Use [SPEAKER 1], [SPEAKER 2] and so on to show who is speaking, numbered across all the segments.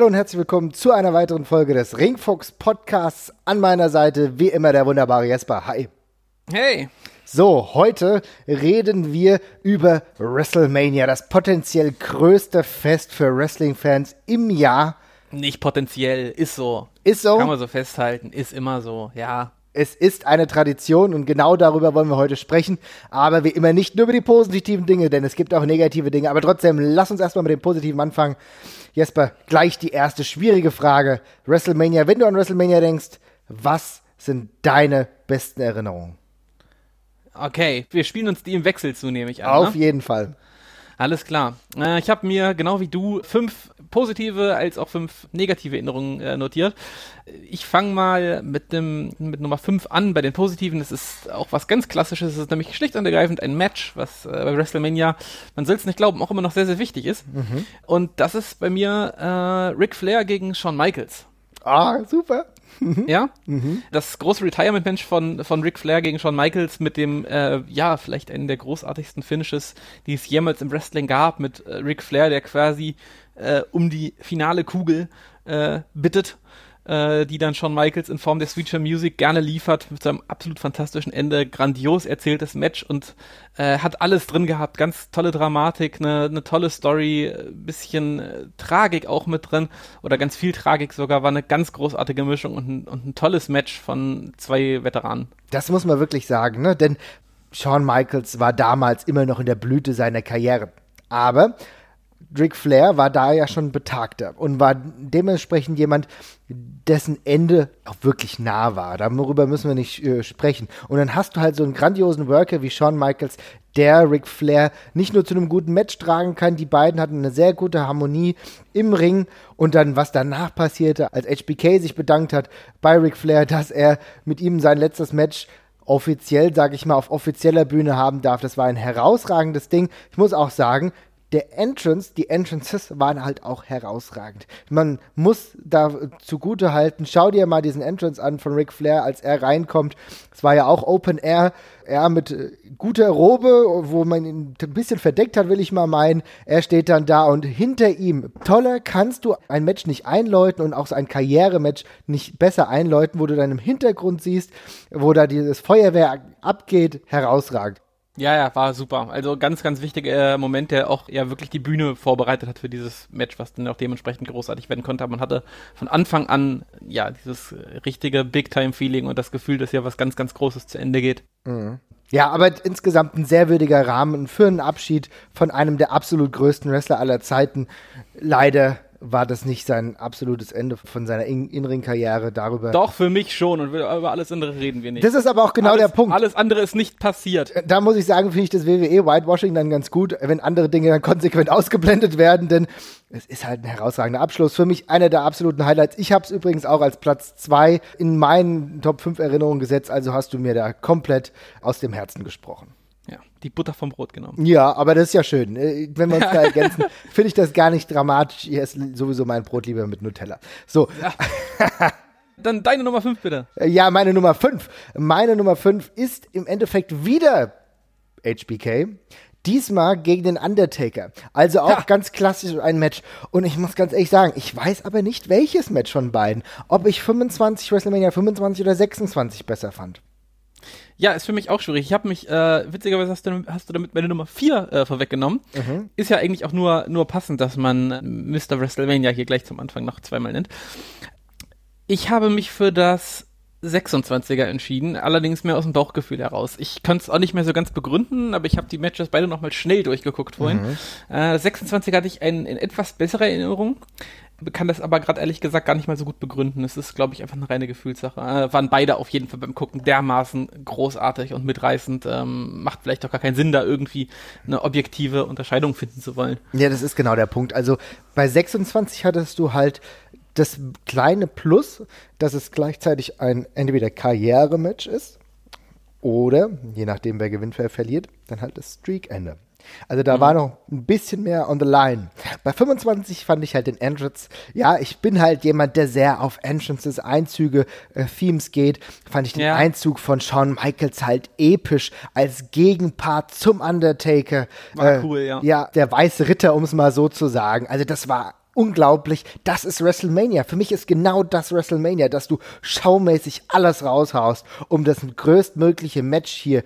[SPEAKER 1] Hallo und herzlich willkommen zu einer weiteren Folge des Ringfuchs Podcasts. An meiner Seite wie immer der wunderbare Jesper. Hi.
[SPEAKER 2] Hey.
[SPEAKER 1] So, heute reden wir über WrestleMania, das potenziell größte Fest für Wrestling-Fans im Jahr.
[SPEAKER 2] Nicht potenziell, ist so.
[SPEAKER 1] Ist so.
[SPEAKER 2] Kann man so festhalten, ist immer so, ja.
[SPEAKER 1] Es ist eine Tradition und genau darüber wollen wir heute sprechen. Aber wie immer nicht nur über die positiven Dinge, denn es gibt auch negative Dinge. Aber trotzdem, lass uns erstmal mit dem Positiven anfangen. Jesper, gleich die erste schwierige Frage. WrestleMania, wenn du an WrestleMania denkst, was sind deine besten Erinnerungen?
[SPEAKER 2] Okay, wir spielen uns die im Wechsel zu, nehme ich an.
[SPEAKER 1] Auf
[SPEAKER 2] ne?
[SPEAKER 1] jeden Fall.
[SPEAKER 2] Alles klar. Äh, ich habe mir, genau wie du, fünf positive als auch fünf negative Erinnerungen äh, notiert. Ich fange mal mit dem mit Nummer fünf an. Bei den positiven, das ist auch was ganz Klassisches. Es ist nämlich schlicht und ergreifend ein Match, was äh, bei WrestleMania, man soll es nicht glauben, auch immer noch sehr, sehr wichtig ist.
[SPEAKER 1] Mhm.
[SPEAKER 2] Und das ist bei mir äh, Ric Flair gegen Shawn Michaels.
[SPEAKER 1] Ah, super.
[SPEAKER 2] Ja? Das große Retirement-Match von, von Ric Flair gegen Shawn Michaels mit dem, äh, ja, vielleicht einen der großartigsten Finishes, die es jemals im Wrestling gab, mit äh, Ric Flair, der quasi äh, um die finale Kugel äh, bittet, äh, die dann Shawn Michaels in Form der Sweet Child Music gerne liefert, mit seinem absolut fantastischen Ende, grandios erzähltes Match und äh, hat alles drin gehabt, ganz tolle Dramatik, eine ne tolle Story, äh, bisschen äh, Tragik auch mit drin oder ganz viel Tragik sogar, war eine ganz großartige Mischung und ein, und ein tolles Match von zwei Veteranen.
[SPEAKER 1] Das muss man wirklich sagen, ne? Denn Shawn Michaels war damals immer noch in der Blüte seiner Karriere. Aber Ric Flair war da ja schon betagter und war dementsprechend jemand, dessen Ende auch wirklich nah war. Darüber müssen wir nicht äh, sprechen. Und dann hast du halt so einen grandiosen Worker wie Shawn Michaels, der Ric Flair nicht nur zu einem guten Match tragen kann. Die beiden hatten eine sehr gute Harmonie im Ring. Und dann, was danach passierte, als HBK sich bedankt hat bei Ric Flair, dass er mit ihm sein letztes Match offiziell, sage ich mal, auf offizieller Bühne haben darf. Das war ein herausragendes Ding. Ich muss auch sagen, der Entrance, die Entrances waren halt auch herausragend. Man muss da zugute halten, schau dir mal diesen Entrance an von Ric Flair, als er reinkommt. Es war ja auch Open Air, er mit äh, guter Robe, wo man ihn ein bisschen verdeckt hat, will ich mal meinen. Er steht dann da und hinter ihm, toller kannst du ein Match nicht einläuten und auch so ein Karrierematch nicht besser einläuten, wo du dann im Hintergrund siehst, wo da dieses Feuerwehr abgeht, herausragend.
[SPEAKER 2] Ja, ja, war super. Also ganz, ganz wichtiger äh, Moment, der auch ja wirklich die Bühne vorbereitet hat für dieses Match, was dann auch dementsprechend großartig werden konnte. Aber man hatte von Anfang an ja dieses richtige Big-Time-Feeling und das Gefühl, dass ja was ganz, ganz Großes zu Ende geht.
[SPEAKER 1] Ja, aber insgesamt ein sehr würdiger Rahmen für einen Abschied von einem der absolut größten Wrestler aller Zeiten. Leider war das nicht sein absolutes Ende von seiner in inneren Karriere darüber.
[SPEAKER 2] Doch, für mich schon und über alles andere reden wir nicht.
[SPEAKER 1] Das ist aber auch genau
[SPEAKER 2] alles,
[SPEAKER 1] der Punkt.
[SPEAKER 2] Alles andere ist nicht passiert.
[SPEAKER 1] Da muss ich sagen, finde ich das WWE Whitewashing dann ganz gut, wenn andere Dinge dann konsequent ausgeblendet werden, denn es ist halt ein herausragender Abschluss. Für mich einer der absoluten Highlights. Ich habe es übrigens auch als Platz zwei in meinen Top 5 Erinnerungen gesetzt, also hast du mir da komplett aus dem Herzen gesprochen.
[SPEAKER 2] Ja, die Butter vom Brot genommen.
[SPEAKER 1] Ja, aber das ist ja schön. Äh, Wenn wir uns da ergänzen, finde ich das gar nicht dramatisch. Ich esse sowieso mein Brot lieber mit Nutella. So,
[SPEAKER 2] Dann deine Nummer 5 bitte.
[SPEAKER 1] äh, ja, meine Nummer 5. Meine Nummer 5 ist im Endeffekt wieder HBK. Diesmal gegen den Undertaker. Also auch
[SPEAKER 2] Ha.
[SPEAKER 1] ganz klassisch ein Match. Und ich muss ganz ehrlich sagen, ich weiß aber nicht, welches Match von beiden. Ob ich 25 WrestleMania 25 oder 26 besser fand.
[SPEAKER 2] Ja, ist für mich auch schwierig. Ich habe mich, äh, witzigerweise hast du, hast du damit meine Nummer 4 äh, vorweggenommen. Ist ja eigentlich auch nur, nur passend, dass man äh, Mr. WrestleMania hier gleich zum Anfang noch zweimal nennt. Ich habe mich für das 26er entschieden, allerdings mehr aus dem Bauchgefühl heraus. Ich kann es auch nicht mehr so ganz begründen, aber ich habe die Matches beide nochmal schnell durchgeguckt vorhin. Äh, das 26er hatte ich ein, in etwas bessere Erinnerung, kann das aber gerade ehrlich gesagt gar nicht mal so gut begründen. Es ist, glaube ich, einfach eine reine Gefühlssache. Äh, waren beide auf jeden Fall beim Gucken dermaßen großartig und mitreißend. Ähm, macht vielleicht auch gar keinen Sinn, da irgendwie eine objektive Unterscheidung finden zu wollen.
[SPEAKER 1] Ja, das ist genau der Punkt. Also bei 26 hattest du halt das kleine Plus, dass es gleichzeitig ein entweder Karrierematch ist oder, je nachdem wer gewinnt, wer verliert, dann halt das Streak-Ende. Also da war noch ein bisschen mehr on the line. Bei 25 fand ich halt den Entrance. Ja, ich bin halt jemand, der sehr auf Entrances, Einzüge, äh, Themes geht. Fand ich den
[SPEAKER 2] Ja.
[SPEAKER 1] Einzug von Shawn Michaels halt episch als Gegenpart zum Undertaker.
[SPEAKER 2] War cool, ja.
[SPEAKER 1] Ja, der weiße Ritter, um es mal so zu sagen. Also das war unglaublich. Das ist WrestleMania. Für mich ist genau das WrestleMania, dass du schaumäßig alles raushaust, um das größtmögliche Match hier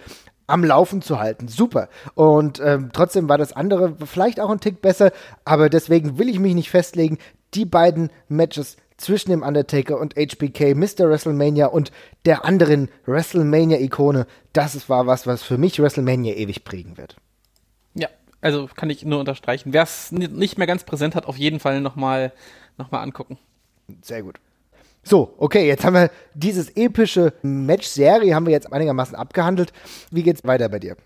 [SPEAKER 1] am Laufen zu halten. Super. Und ähm, trotzdem war das andere vielleicht auch ein Tick besser, aber deswegen will ich mich nicht festlegen. Die beiden Matches zwischen dem Undertaker und HBK, Mr. WrestleMania und der anderen WrestleMania-Ikone, das war was, was für mich WrestleMania ewig prägen wird.
[SPEAKER 2] Ja, also kann ich nur unterstreichen. Wer es nicht mehr ganz präsent hat, auf jeden Fall nochmal noch mal angucken.
[SPEAKER 1] Sehr gut. So, okay, jetzt haben wir dieses epische Match-Serie haben wir jetzt einigermaßen abgehandelt. Wie geht's weiter bei dir?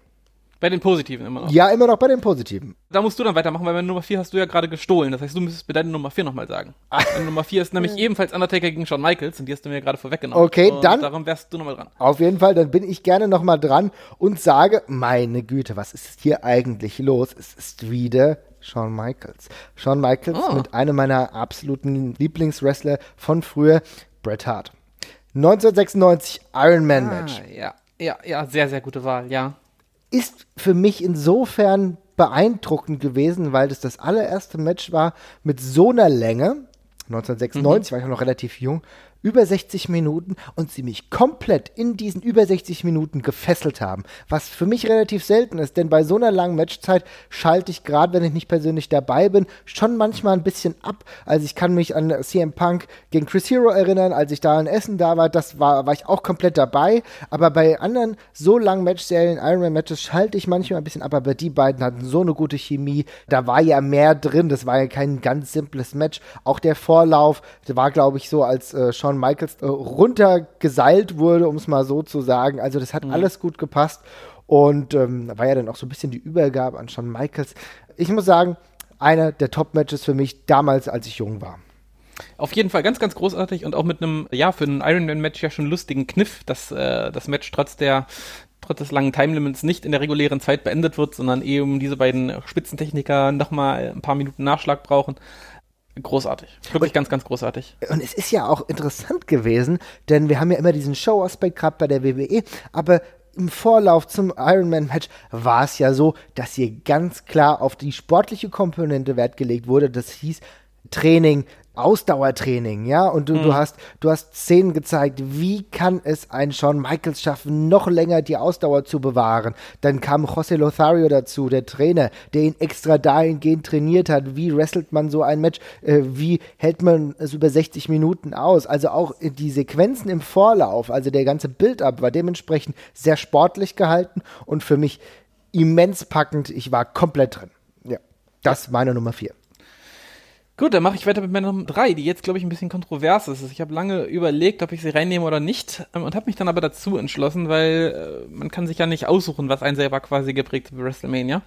[SPEAKER 2] Bei den Positiven immer noch.
[SPEAKER 1] Ja, immer noch bei den Positiven.
[SPEAKER 2] Da musst du dann weitermachen, weil bei Nummer 4 hast du ja gerade gestohlen. Das heißt, du müsstest mir deine Nummer 4 nochmal sagen. Meine Nummer 4 ist nämlich ebenfalls Undertaker gegen Shawn Michaels und die hast du mir gerade vorweggenommen.
[SPEAKER 1] Okay,
[SPEAKER 2] und
[SPEAKER 1] dann.
[SPEAKER 2] Darum wärst du nochmal dran.
[SPEAKER 1] Auf jeden Fall, dann bin ich gerne nochmal dran und sage, meine Güte, was ist hier eigentlich los? Es ist wieder Shawn Michaels. Shawn Michaels oh. mit einem meiner absoluten Lieblingswrestler von früher, Bret Hart. 1996 Iron Man Match.
[SPEAKER 2] Ah, ja, ja, ja, sehr, sehr gute Wahl, ja
[SPEAKER 1] ist für mich insofern beeindruckend gewesen, weil das das allererste Match war mit so einer Länge. 1996 mhm. war ich noch relativ jung über 60 Minuten und sie mich komplett in diesen über 60 Minuten gefesselt haben. Was für mich relativ selten ist, denn bei so einer langen Matchzeit schalte ich gerade, wenn ich nicht persönlich dabei bin, schon manchmal ein bisschen ab. Also ich kann mich an CM Punk gegen Chris Hero erinnern, als ich da in Essen da war, das war, war ich auch komplett dabei. Aber bei anderen so langen Matchserien, Ironman Matches, schalte ich manchmal ein bisschen ab. Aber die beiden hatten so eine gute Chemie. Da war ja mehr drin. Das war ja kein ganz simples Match. Auch der Vorlauf, der war, glaube ich, so als äh, Shawn Shawn Michaels äh, runtergeseilt wurde, um es mal so zu sagen. Also das hat mhm. alles gut gepasst und ähm, war ja dann auch so ein bisschen die Übergabe an Shawn Michaels. Ich muss sagen, einer der Top-Matches für mich damals, als ich jung war.
[SPEAKER 2] Auf jeden Fall ganz, ganz großartig und auch mit einem, ja, für ein Ironman-Match ja schon lustigen Kniff, dass äh, das Match trotz der trotz des langen Timelimits nicht in der regulären Zeit beendet wird, sondern eben diese beiden Spitzentechniker nochmal ein paar Minuten Nachschlag brauchen. Großartig. Wirklich und, ganz, ganz großartig.
[SPEAKER 1] Und es ist ja auch interessant gewesen, denn wir haben ja immer diesen Show-Aspekt gerade bei der WWE, aber im Vorlauf zum Ironman-Match war es ja so, dass hier ganz klar auf die sportliche Komponente Wert gelegt wurde. Das hieß Training, Ausdauertraining, ja, und du, mhm. du, hast, du hast Szenen gezeigt, wie kann es ein Shawn Michaels schaffen, noch länger die Ausdauer zu bewahren. Dann kam José Lothario dazu, der Trainer, der ihn extra dahingehend trainiert hat, wie wrestelt man so ein Match, äh, wie hält man es über 60 Minuten aus. Also auch die Sequenzen im Vorlauf, also der ganze Build-up war dementsprechend sehr sportlich gehalten und für mich immens packend. Ich war komplett drin. Ja, das meine Nummer vier.
[SPEAKER 2] Gut, dann mache ich weiter mit meiner Nummer 3, die jetzt, glaube ich, ein bisschen kontrovers ist. Ich habe lange überlegt, ob ich sie reinnehme oder nicht ähm, und habe mich dann aber dazu entschlossen, weil äh, man kann sich ja nicht aussuchen, was einen selber quasi geprägt hat für WrestleMania.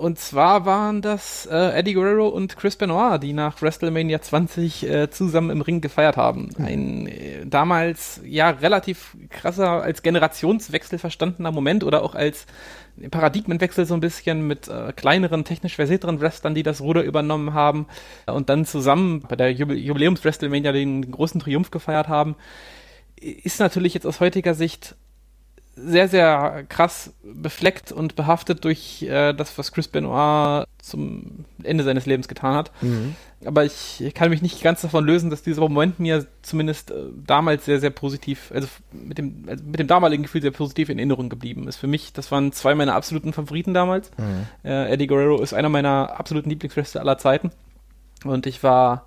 [SPEAKER 2] Und zwar waren das äh, Eddie Guerrero und Chris Benoit, die nach WrestleMania 20 äh, zusammen im Ring gefeiert haben. Hm. Ein äh, damals ja relativ krasser als Generationswechsel verstandener Moment oder auch als Paradigmenwechsel so ein bisschen mit äh, kleineren, technisch versierteren Wrestlern, die das Ruder übernommen haben und dann zusammen bei der Jubiläums-WrestleMania den, den großen Triumph gefeiert haben, ist natürlich jetzt aus heutiger Sicht sehr, sehr krass befleckt und behaftet durch äh, das, was Chris Benoit zum Ende seines Lebens getan hat. Mhm. Aber ich, kann mich nicht ganz davon lösen, dass dieser Moment mir zumindest äh, damals sehr, sehr positiv, also mit dem, also mit dem damaligen Gefühl sehr positiv in Erinnerung geblieben ist. Für mich, das waren zwei meiner absoluten Favoriten damals. Mhm. Äh, Eddie Guerrero ist einer meiner absoluten Lieblingswrestler aller Zeiten. Und ich war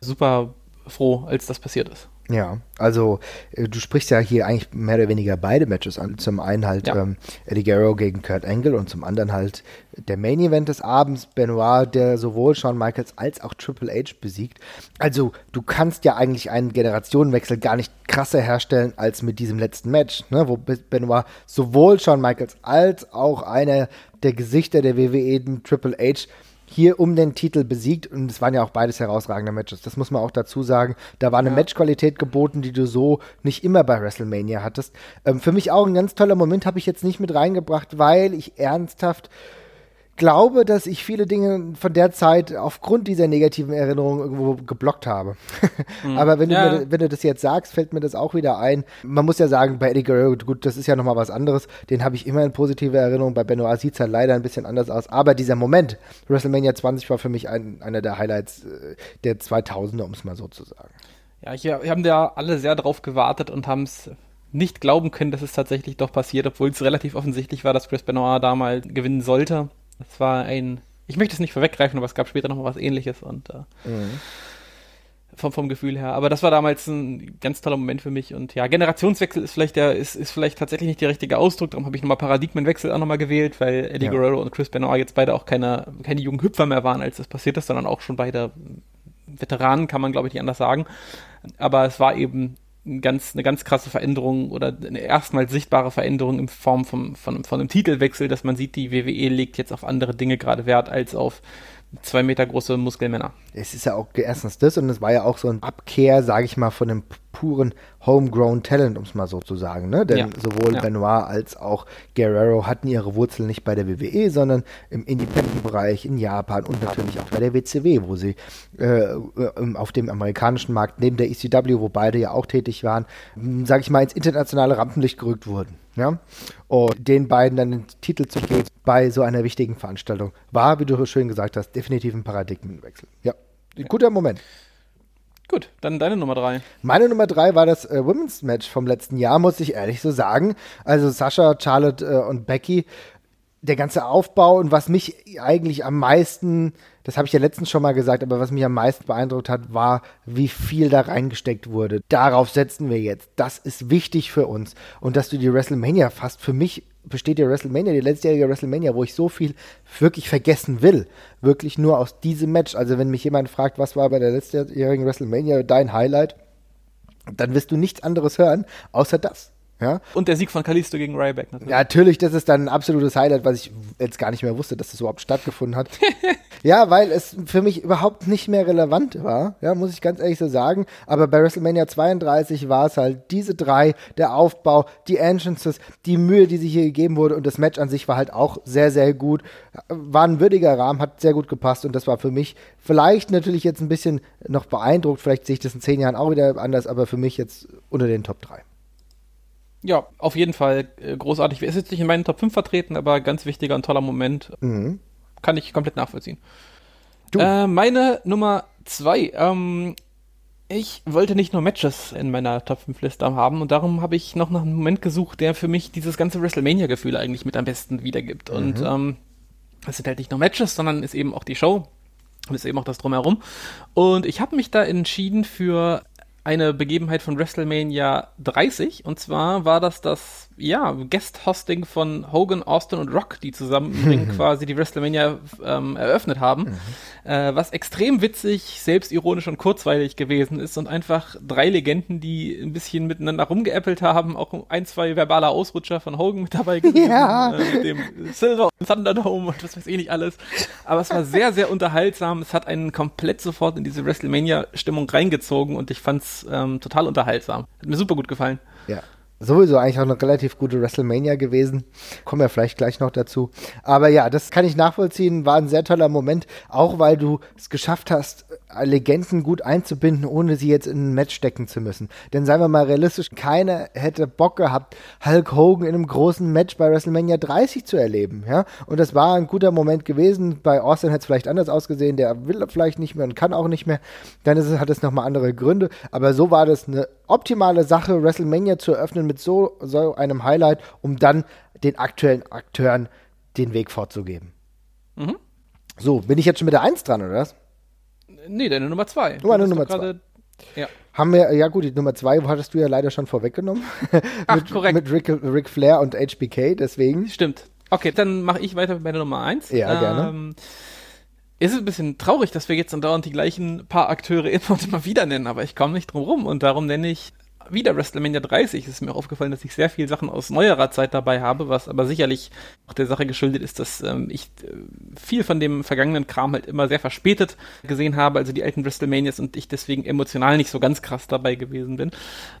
[SPEAKER 2] super froh, als das passiert ist.
[SPEAKER 1] Ja, also äh, du sprichst ja hier eigentlich mehr oder weniger beide Matches an. Zum einen halt ja. ähm, Eddie Guerrero gegen Kurt Angle und zum anderen halt der Main Event des Abends, Benoit, der sowohl Shawn Michaels als auch Triple H besiegt. Also du kannst ja eigentlich einen Generationenwechsel gar nicht krasser herstellen als mit diesem letzten Match, ne, wo Benoit sowohl Shawn Michaels als auch einer der Gesichter der WWE, Triple H, hier um den Titel besiegt und es waren ja auch beides herausragende Matches. Das muss man auch dazu sagen. Da war eine ja. Matchqualität geboten, die du so nicht immer bei WrestleMania hattest. Ähm, für mich auch ein ganz toller Moment habe ich jetzt nicht mit reingebracht, weil ich ernsthaft glaube, dass ich viele Dinge von der Zeit aufgrund dieser negativen Erinnerungen irgendwo geblockt habe. Mhm. Aber wenn, ja. du mir, wenn du das jetzt sagst, fällt mir das auch wieder ein. Man muss ja sagen, bei Eddie Guerrero, gut, das ist ja nochmal was anderes. Den habe ich immer in positive Erinnerung. Bei Benoit sieht es halt leider ein bisschen anders aus. Aber dieser Moment, WrestleMania 20 war für mich ein, einer der Highlights äh, der 2000er, um es mal so zu sagen.
[SPEAKER 2] Ja, hier, wir haben ja alle sehr drauf gewartet und haben es nicht glauben können, dass es tatsächlich doch passiert, obwohl es relativ offensichtlich war, dass Chris Benoit da mal gewinnen sollte. Es war ein, ich möchte es nicht vorweggreifen, aber es gab später noch mal was ähnliches und äh, mhm. vom, vom Gefühl her. Aber das war damals ein ganz toller Moment für mich und ja, Generationswechsel ist vielleicht der, ist, ist vielleicht tatsächlich nicht der richtige Ausdruck, darum habe ich nochmal Paradigmenwechsel auch nochmal gewählt, weil Eddie ja. Guerrero und Chris Benoit jetzt beide auch keine, keine jungen Hüpfer mehr waren, als das passiert ist, sondern auch schon beide Veteranen, kann man glaube ich nicht anders sagen. Aber es war eben ganz, eine ganz krasse Veränderung oder eine erstmals sichtbare Veränderung in Form von, von, von einem Titelwechsel, dass man sieht, die WWE legt jetzt auf andere Dinge gerade Wert als auf zwei Meter große Muskelmänner.
[SPEAKER 1] Es ist ja auch erstens das und es war ja auch so ein Abkehr, sage ich mal, von dem puren Homegrown Talent, um es mal so zu sagen. Ne? Denn ja. sowohl ja. Benoit als auch Guerrero hatten ihre Wurzeln nicht bei der WWE, sondern im Independent-Bereich in Japan und natürlich auch bei der WCW, wo sie äh, auf dem amerikanischen Markt neben der ECW, wo beide ja auch tätig waren, sage ich mal, ins internationale Rampenlicht gerückt wurden. Ja? Und den beiden dann den Titel zu geben bei so einer wichtigen Veranstaltung war, wie du schön gesagt hast, definitiv ein Paradigmenwechsel. Ja, ein guter Moment.
[SPEAKER 2] Gut, dann deine Nummer drei.
[SPEAKER 1] Meine Nummer drei war das äh, Women's Match vom letzten Jahr, muss ich ehrlich so sagen. Also Sascha, Charlotte äh, und Becky, der ganze Aufbau und was mich eigentlich am meisten das habe ich ja letztens schon mal gesagt, aber was mich am meisten beeindruckt hat, war, wie viel da reingesteckt wurde. Darauf setzen wir jetzt. Das ist wichtig für uns. Und dass du die WrestleMania fast für mich besteht die WrestleMania, die letztjährige WrestleMania, wo ich so viel wirklich vergessen will. Wirklich nur aus diesem Match. Also wenn mich jemand fragt, was war bei der letztjährigen WrestleMania dein Highlight, dann wirst du nichts anderes hören, außer das. Ja?
[SPEAKER 2] Und der Sieg von Kalisto gegen Ryback
[SPEAKER 1] natürlich. Ja, natürlich, das ist dann ein absolutes Highlight, was ich jetzt gar nicht mehr wusste, dass das überhaupt stattgefunden hat. ja, weil es für mich überhaupt nicht mehr relevant war, ja, muss ich ganz ehrlich so sagen. Aber bei WrestleMania 32 war es halt diese drei, der Aufbau, die Entrances, die Mühe, die sich hier gegeben wurde und das Match an sich war halt auch sehr, sehr gut. War ein würdiger Rahmen, hat sehr gut gepasst und das war für mich vielleicht natürlich jetzt ein bisschen noch beeindruckt. Vielleicht sehe ich das in zehn Jahren auch wieder anders, aber für mich jetzt unter den Top 3.
[SPEAKER 2] Ja, auf jeden Fall äh, großartig. Er ist jetzt nicht in meinen Top 5 vertreten, aber ganz wichtiger und toller Moment. Mhm. Kann ich komplett nachvollziehen. Äh, meine Nummer 2. Ähm, ich wollte nicht nur Matches in meiner Top 5 Liste haben und darum habe ich noch nach einem Moment gesucht, der für mich dieses ganze WrestleMania-Gefühl eigentlich mit am besten wiedergibt. Mhm. Und ähm, es sind halt nicht nur Matches, sondern ist eben auch die Show und ist eben auch das Drumherum. Und ich habe mich da entschieden für eine Begebenheit von WrestleMania 30. Und zwar war das das, ja, Guest-Hosting von Hogan, Austin und Rock, die zusammen quasi die WrestleMania ähm, eröffnet haben. Mhm. Äh, was extrem witzig, selbstironisch und kurzweilig gewesen ist und einfach drei Legenden, die ein bisschen miteinander rumgeäppelt haben, auch ein, zwei verbale Ausrutscher von Hogan mit dabei gewesen, ja. äh, mit dem Silver und Thunderdome und was weiß ich nicht alles. Aber es war sehr, sehr unterhaltsam. Es hat einen komplett sofort in diese WrestleMania-Stimmung reingezogen und ich fand's ähm, total unterhaltsam. Hat mir super gut gefallen.
[SPEAKER 1] Ja. Sowieso eigentlich auch eine relativ gute WrestleMania gewesen. Kommen wir vielleicht gleich noch dazu. Aber ja, das kann ich nachvollziehen. War ein sehr toller Moment, auch weil du es geschafft hast, Legenden gut einzubinden, ohne sie jetzt in ein Match stecken zu müssen. Denn seien wir mal realistisch, keiner hätte Bock gehabt, Hulk Hogan in einem großen Match bei WrestleMania 30 zu erleben. Ja? Und das war ein guter Moment gewesen. Bei Austin hätte es vielleicht anders ausgesehen, der will vielleicht nicht mehr und kann auch nicht mehr. Dann es, hat es nochmal andere Gründe. Aber so war das eine optimale Sache, WrestleMania zu eröffnen mit so, so einem Highlight, um dann den aktuellen Akteuren den Weg vorzugeben. Mhm. So, bin ich jetzt schon mit der 1 dran, oder was?
[SPEAKER 2] Nee, deine Nummer zwei.
[SPEAKER 1] Meine Nummer zwei. Ja. Haben wir, ja gut, die Nummer zwei hattest du ja leider schon vorweggenommen.
[SPEAKER 2] Ach,
[SPEAKER 1] mit,
[SPEAKER 2] korrekt.
[SPEAKER 1] Mit Ric, Ric Flair und HBK, deswegen.
[SPEAKER 2] Stimmt. Okay, dann mache ich weiter mit meiner Nummer eins.
[SPEAKER 1] Ja, ähm, gerne.
[SPEAKER 2] Es ist ein bisschen traurig, dass wir jetzt andauernd die gleichen paar Akteure immer und immer wieder nennen, aber ich komme nicht drum rum und darum nenne ich wieder WrestleMania 30 ist mir aufgefallen, dass ich sehr viel Sachen aus neuerer Zeit dabei habe, was aber sicherlich auch der Sache geschuldet ist, dass ähm, ich äh, viel von dem vergangenen Kram halt immer sehr verspätet gesehen habe, also die alten WrestleManias und ich deswegen emotional nicht so ganz krass dabei gewesen bin.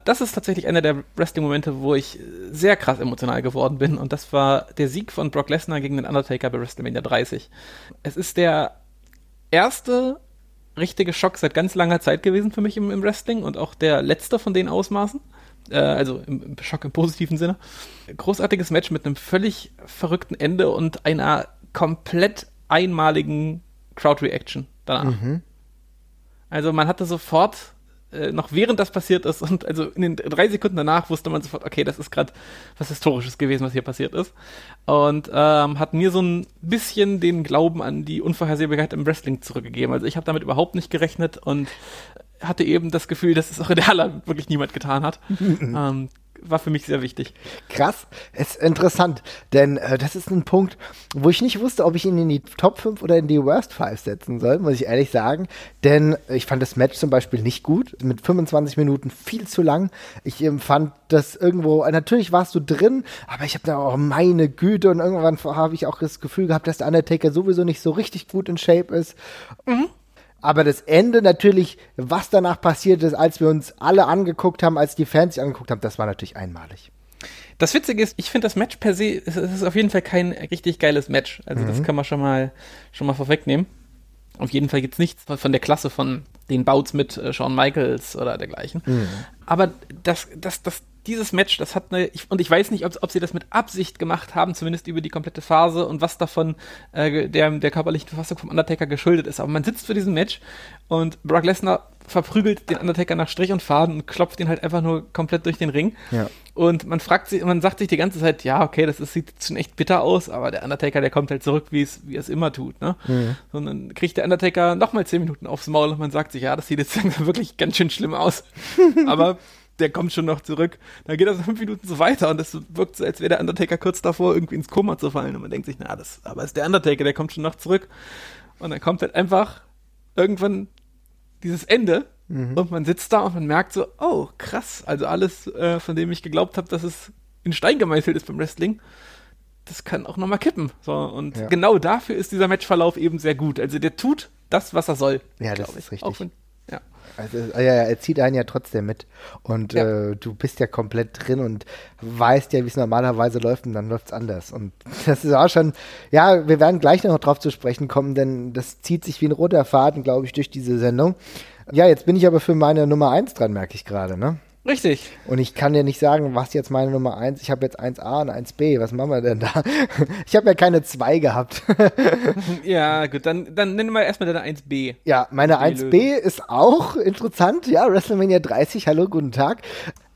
[SPEAKER 2] Das ist tatsächlich einer der Wrestling-Momente, wo ich sehr krass emotional geworden bin und das war der Sieg von Brock Lesnar gegen den Undertaker bei WrestleMania 30. Es ist der erste richtige Schock seit ganz langer Zeit gewesen für mich im, im Wrestling und auch der letzte von den Ausmaßen. Äh, also im, im, Schock im positiven Sinne. Großartiges Match mit einem völlig verrückten Ende und einer komplett einmaligen Crowd-Reaction danach. Mhm. Also man hatte sofort äh, noch während das passiert ist und also in den drei Sekunden danach wusste man sofort, okay, das ist gerade was Historisches gewesen, was hier passiert ist. Und ähm, hat mir so ein bisschen den Glauben an die Unvorhersehbarkeit im Wrestling zurückgegeben. Also ich habe damit überhaupt nicht gerechnet und hatte eben das Gefühl, dass es auch in der Halle wirklich niemand getan hat. ähm, war für mich sehr wichtig.
[SPEAKER 1] Krass, ist interessant, denn äh, das ist ein Punkt, wo ich nicht wusste, ob ich ihn in die Top 5 oder in die Worst 5 setzen soll, muss ich ehrlich sagen, denn ich fand das Match zum Beispiel nicht gut, mit 25 Minuten viel zu lang. Ich ähm, fand das irgendwo, natürlich warst du drin, aber ich habe da auch meine Güte und irgendwann habe ich auch das Gefühl gehabt, dass der Undertaker sowieso nicht so richtig gut in Shape ist. Mhm. Aber das Ende natürlich, was danach passiert ist, als wir uns alle angeguckt haben, als die Fans sich angeguckt haben, das war natürlich einmalig.
[SPEAKER 2] Das Witzige ist, ich finde das Match per se, es ist auf jeden Fall kein richtig geiles Match. Also mhm. das kann man schon mal, schon mal vorwegnehmen. Auf jeden Fall gibt es nichts von der Klasse von den Bouts mit äh, Shawn Michaels oder dergleichen. Mhm. Aber das, das, das, dieses Match, das hat eine, ich, und ich weiß nicht, ob, ob, sie das mit Absicht gemacht haben, zumindest über die komplette Phase und was davon äh, der, der körperlichen Verfassung vom Undertaker geschuldet ist. Aber man sitzt für diesem Match und Brock Lesnar verprügelt den Undertaker nach Strich und Faden und klopft ihn halt einfach nur komplett durch den Ring. Ja. Und man fragt sich, man sagt sich die ganze Zeit, ja, okay, das ist, sieht schon echt bitter aus, aber der Undertaker, der kommt halt zurück, wie es, wie es immer tut, ne? Mhm. Und dann kriegt der Undertaker nochmal zehn Minuten aufs Maul und man sagt sich, ja, das sieht jetzt wirklich ganz schön schlimm aus. aber der kommt schon noch zurück. Dann geht das fünf Minuten so weiter und es wirkt so, als wäre der Undertaker kurz davor, irgendwie ins Koma zu fallen. Und man denkt sich, na, das, aber ist der Undertaker, der kommt schon noch zurück. Und dann kommt halt einfach irgendwann dieses Ende mhm. und man sitzt da und man merkt so, oh, krass, also alles, äh, von dem ich geglaubt habe, dass es in Stein gemeißelt ist beim Wrestling, das kann auch nochmal kippen. So, und ja. genau dafür ist dieser Matchverlauf eben sehr gut. Also der tut das, was er soll.
[SPEAKER 1] Ja, das ist ich. richtig. Auch wenn, also, ja, er zieht einen ja trotzdem mit. Und ja. äh, du bist ja komplett drin und weißt ja, wie es normalerweise läuft und dann läuft es anders. Und das ist auch schon, ja, wir werden gleich noch drauf zu sprechen kommen, denn das zieht sich wie ein roter Faden, glaube ich, durch diese Sendung. Ja, jetzt bin ich aber für meine Nummer 1 dran, merke ich gerade, ne?
[SPEAKER 2] Richtig.
[SPEAKER 1] Und ich kann dir nicht sagen, was jetzt meine Nummer 1, ich habe jetzt 1a und 1b, was machen wir denn da? Ich habe ja keine 2 gehabt.
[SPEAKER 2] ja, gut, dann, dann nennen wir erstmal deine 1b.
[SPEAKER 1] Ja, meine 1b ist auch interessant, ja, WrestleMania 30, hallo, guten Tag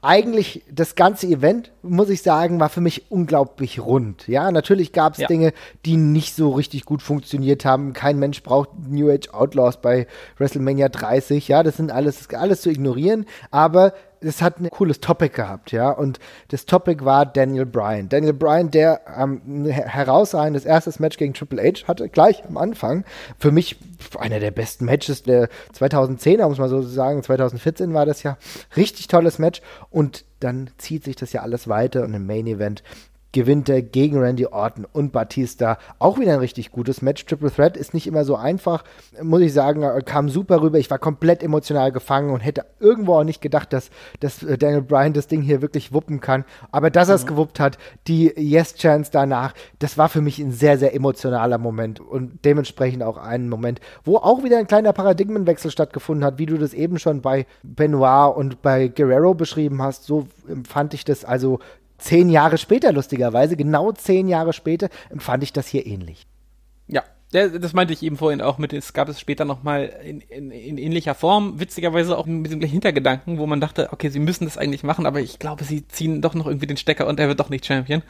[SPEAKER 1] eigentlich das ganze Event, muss ich sagen, war für mich unglaublich rund. Ja, natürlich gab es ja. Dinge, die nicht so richtig gut funktioniert haben. Kein Mensch braucht New Age Outlaws bei WrestleMania 30. Ja, das sind alles, alles zu ignorieren. Aber es hat ein cooles Topic gehabt, ja. Und das Topic war Daniel Bryan. Daniel Bryan, der ähm, herausragendes erstes Match gegen Triple H hatte, gleich am Anfang. Für mich einer der besten Matches der 2010er, muss man so sagen. 2014 war das ja. Richtig tolles Match. Und dann zieht sich das ja alles weiter und im Main Event gewinnt er gegen Randy Orton und Batista. Auch wieder ein richtig gutes Match. Triple Threat ist nicht immer so einfach, muss ich sagen, kam super rüber. Ich war komplett emotional gefangen und hätte irgendwo auch nicht gedacht, dass, dass äh, Daniel Bryan das Ding hier wirklich wuppen kann. Aber dass er es mhm. gewuppt hat, die Yes-Chance danach, das war für mich ein sehr, sehr emotionaler Moment und dementsprechend auch ein Moment, wo auch wieder ein kleiner Paradigmenwechsel stattgefunden hat, wie du das eben schon bei Benoit und bei Guerrero beschrieben hast. So fand ich das also zehn Jahre später, lustigerweise, genau zehn Jahre später, empfand ich das hier ähnlich.
[SPEAKER 2] Ja, das meinte ich eben vorhin auch mit, es gab es später nochmal in, in, in ähnlicher Form, witzigerweise auch mit diesem Hintergedanken, wo man dachte, okay, sie müssen das eigentlich machen, aber ich glaube, sie ziehen doch noch irgendwie den Stecker und er wird doch nicht Champion.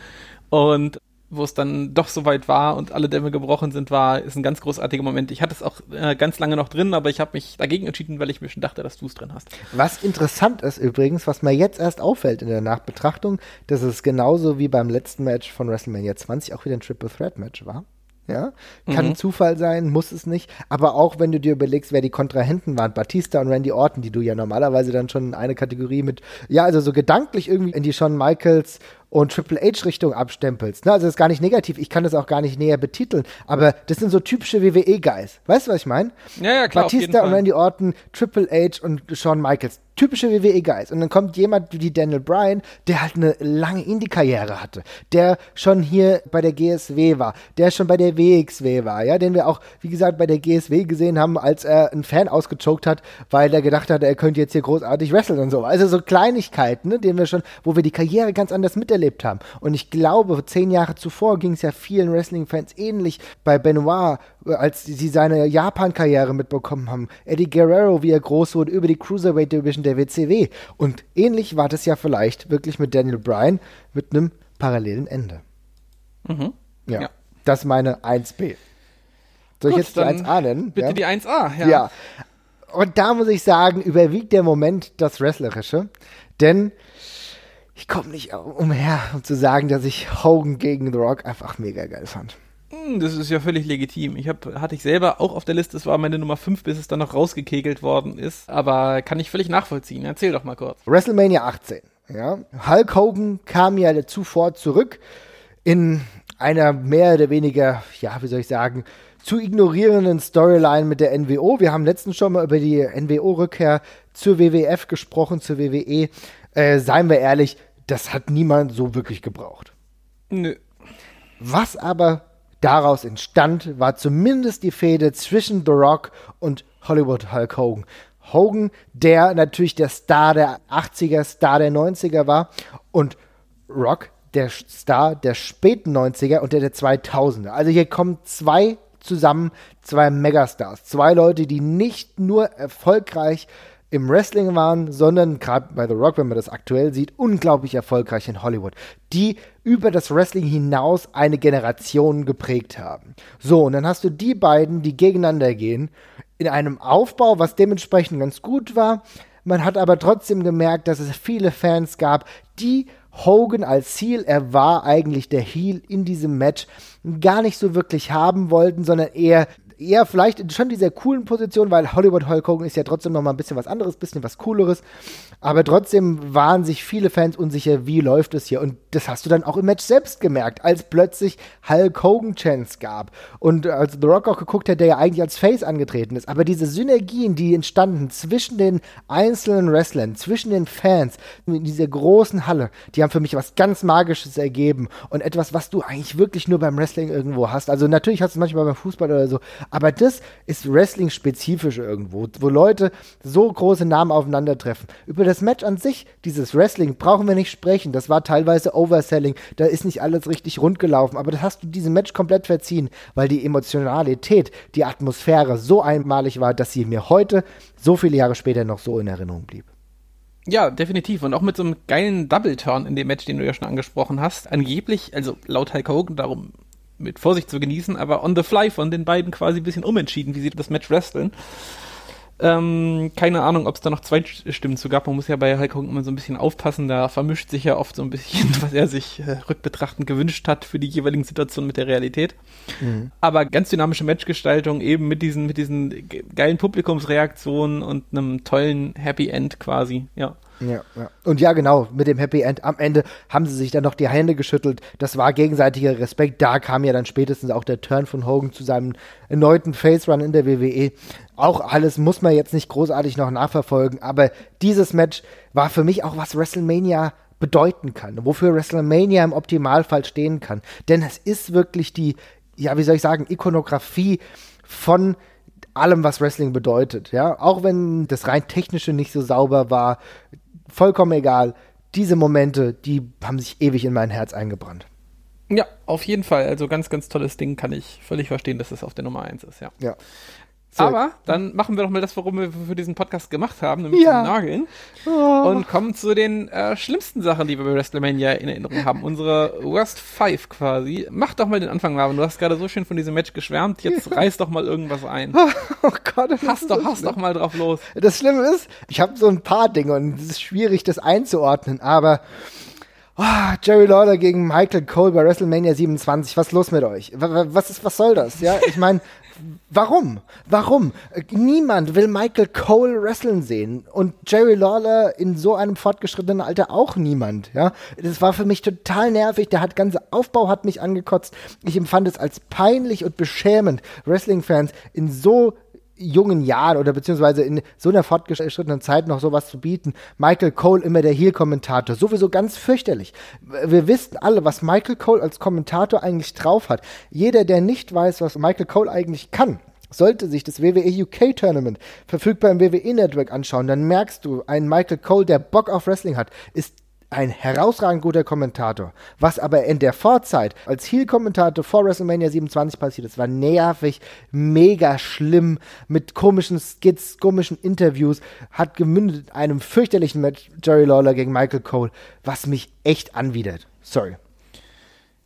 [SPEAKER 2] Und wo es dann doch soweit war und alle Dämme gebrochen sind, war, ist ein ganz großartiger Moment. Ich hatte es auch äh, ganz lange noch drin, aber ich habe mich dagegen entschieden, weil ich mir schon dachte, dass du es drin hast.
[SPEAKER 1] Was interessant ist übrigens, was mir jetzt erst auffällt in der Nachbetrachtung, dass es genauso wie beim letzten Match von WrestleMania 20 auch wieder ein Triple Threat Match war. Ja, kann mhm. Zufall sein, muss es nicht. Aber auch wenn du dir überlegst, wer die Kontrahenten waren, Batista und Randy Orton, die du ja normalerweise dann schon in eine Kategorie mit, ja, also so gedanklich irgendwie in die Shawn Michaels und Triple H-Richtung abstempelst. Ne? Also das ist gar nicht negativ, ich kann das auch gar nicht näher betiteln, aber das sind so typische WWE-Guys. Weißt du, was ich meine?
[SPEAKER 2] Ja, ja, klar.
[SPEAKER 1] Batista und Randy Orton, Triple H und Shawn Michaels. Typische WWE-Guys. Und dann kommt jemand wie Daniel Bryan, der halt eine lange Indie-Karriere hatte, der schon hier bei der GSW war, der schon bei der WXW war, ja, den wir auch, wie gesagt, bei der GSW gesehen haben, als er einen Fan ausgechoked hat, weil er gedacht hat, er könnte jetzt hier großartig wresteln und so. Also so Kleinigkeiten, ne, den wir schon, wo wir die Karriere ganz anders miterleben erlebt haben. Und ich glaube, zehn Jahre zuvor ging es ja vielen Wrestling-Fans ähnlich bei Benoit, als sie seine Japan-Karriere mitbekommen haben. Eddie Guerrero, wie er groß wurde, über die Cruiserweight Division der WCW. Und ähnlich war das ja vielleicht wirklich mit Daniel Bryan mit einem parallelen Ende. Mhm. Ja, ja. Das ist meine 1B. Soll Gut, ich jetzt die 1A nennen?
[SPEAKER 2] Bitte
[SPEAKER 1] ja?
[SPEAKER 2] die 1A, ja.
[SPEAKER 1] Ja. Und da muss ich sagen, überwiegt der Moment das Wrestlerische. Denn ich komme nicht umher, um zu sagen, dass ich Hogan gegen The Rock einfach mega geil fand.
[SPEAKER 2] Hm, das ist ja völlig legitim. Ich hab, hatte ich selber auch auf der Liste, es war meine Nummer 5, bis es dann noch rausgekegelt worden ist. Aber kann ich völlig nachvollziehen. Erzähl doch mal kurz.
[SPEAKER 1] WrestleMania 18. Ja. Hulk Hogan kam ja zuvor zurück in einer mehr oder weniger, ja, wie soll ich sagen, zu ignorierenden Storyline mit der NWO. Wir haben letztens schon mal über die NWO-Rückkehr zur WWF gesprochen, zur WWE äh, seien wir ehrlich, das hat niemand so wirklich gebraucht.
[SPEAKER 2] Nö.
[SPEAKER 1] Was aber daraus entstand, war zumindest die Fehde zwischen The Rock und Hollywood Hulk Hogan. Hogan, der natürlich der Star der 80er, Star der 90er war und Rock, der Star der späten 90er und der der 2000er. Also hier kommen zwei zusammen, zwei Megastars, zwei Leute, die nicht nur erfolgreich im Wrestling waren, sondern gerade bei The Rock, wenn man das aktuell sieht, unglaublich erfolgreich in Hollywood, die über das Wrestling hinaus eine Generation geprägt haben. So, und dann hast du die beiden, die gegeneinander gehen, in einem Aufbau, was dementsprechend ganz gut war. Man hat aber trotzdem gemerkt, dass es viele Fans gab, die Hogan als Ziel, er war eigentlich der Heel in diesem Match, gar nicht so wirklich haben wollten, sondern eher eher vielleicht schon dieser coolen Position, weil Hollywood Hulk Hogan ist ja trotzdem noch mal ein bisschen was anderes, bisschen was cooleres. Aber trotzdem waren sich viele Fans unsicher, wie läuft es hier. Und das hast du dann auch im Match selbst gemerkt, als plötzlich Hulk Hogan Chance gab. Und als The Rock auch geguckt hat, der ja eigentlich als Face angetreten ist. Aber diese Synergien, die entstanden zwischen den einzelnen Wrestlern, zwischen den Fans, in dieser großen Halle, die haben für mich was ganz Magisches ergeben. Und etwas, was du eigentlich wirklich nur beim Wrestling irgendwo hast. Also natürlich hast du es manchmal beim Fußball oder so. Aber das ist Wrestling-spezifisch irgendwo, wo Leute so große Namen aufeinandertreffen. Über das Match an sich, dieses Wrestling, brauchen wir nicht sprechen. Das war teilweise Overselling. Da ist nicht alles richtig rund gelaufen. Aber das hast du diesem Match komplett verziehen, weil die Emotionalität, die Atmosphäre so einmalig war, dass sie mir heute, so viele Jahre später, noch so in Erinnerung blieb.
[SPEAKER 2] Ja, definitiv. Und auch mit so einem geilen Double-Turn in dem Match, den du ja schon angesprochen hast. Angeblich, also laut Hulk Hogan, darum mit Vorsicht zu genießen, aber on the fly von den beiden quasi ein bisschen umentschieden, wie sie das Match wresteln. Ähm, keine Ahnung, ob es da noch zwei Stimmen zu gab. Man muss ja bei Hulk Hogan immer so ein bisschen aufpassen. Da vermischt sich ja oft so ein bisschen, was er sich äh, rückbetrachtend gewünscht hat für die jeweiligen Situationen mit der Realität. Mhm. Aber ganz dynamische Matchgestaltung eben mit diesen, mit diesen geilen Publikumsreaktionen und einem tollen Happy End quasi, ja.
[SPEAKER 1] Ja, ja. Und ja, genau, mit dem Happy End am Ende haben sie sich dann noch die Hände geschüttelt. Das war gegenseitiger Respekt. Da kam ja dann spätestens auch der Turn von Hogan zu seinem erneuten Face Run in der WWE. Auch alles muss man jetzt nicht großartig noch nachverfolgen, aber dieses Match war für mich auch was WrestleMania bedeuten kann, wofür WrestleMania im Optimalfall stehen kann. Denn es ist wirklich die, ja, wie soll ich sagen, Ikonografie von allem, was Wrestling bedeutet. Ja, auch wenn das rein technische nicht so sauber war, vollkommen egal. Diese Momente, die haben sich ewig in mein Herz eingebrannt.
[SPEAKER 2] Ja, auf jeden Fall. Also ganz, ganz tolles Ding. Kann ich völlig verstehen, dass das auf der Nummer 1 ist, ja.
[SPEAKER 1] Ja.
[SPEAKER 2] So. Aber dann machen wir doch mal das, warum wir für diesen Podcast gemacht haben, nämlich ja. Nageln. Oh. Und kommen zu den äh, schlimmsten Sachen, die wir bei WrestleMania in Erinnerung haben. Unsere Worst Five quasi. Mach doch mal den Anfang, Marvin. Du hast gerade so schön von diesem Match geschwärmt. Jetzt reiß doch mal irgendwas ein.
[SPEAKER 1] Oh Gott. Das
[SPEAKER 2] hast doch, hast doch mal drauf los.
[SPEAKER 1] Das Schlimme ist, ich habe so ein paar Dinge und es ist schwierig, das einzuordnen, aber Oh, Jerry Lawler gegen Michael Cole bei WrestleMania 27. Was ist los mit euch? Was ist, was soll das? Ja, ich meine, warum? Warum? Niemand will Michael Cole wrestlen sehen und Jerry Lawler in so einem fortgeschrittenen Alter auch niemand. Ja, das war für mich total nervig. Der hat ganze Aufbau hat mich angekotzt. Ich empfand es als peinlich und beschämend, Wrestling-Fans in so jungen Jahren oder beziehungsweise in so einer fortgeschrittenen Zeit noch sowas zu bieten. Michael Cole immer der Heel-Kommentator, sowieso ganz fürchterlich. Wir wissen alle, was Michael Cole als Kommentator eigentlich drauf hat. Jeder, der nicht weiß, was Michael Cole eigentlich kann, sollte sich das WWE UK Tournament verfügbar im WWE Network anschauen, dann merkst du, ein Michael Cole, der Bock auf Wrestling hat, ist ein herausragend guter Kommentator. Was aber in der Vorzeit als Heel-Kommentator vor WrestleMania 27 passiert ist, war nervig, mega schlimm, mit komischen Skits, komischen Interviews, hat gemündet in einem fürchterlichen Match Jerry Lawler gegen Michael Cole, was mich echt anwidert. Sorry.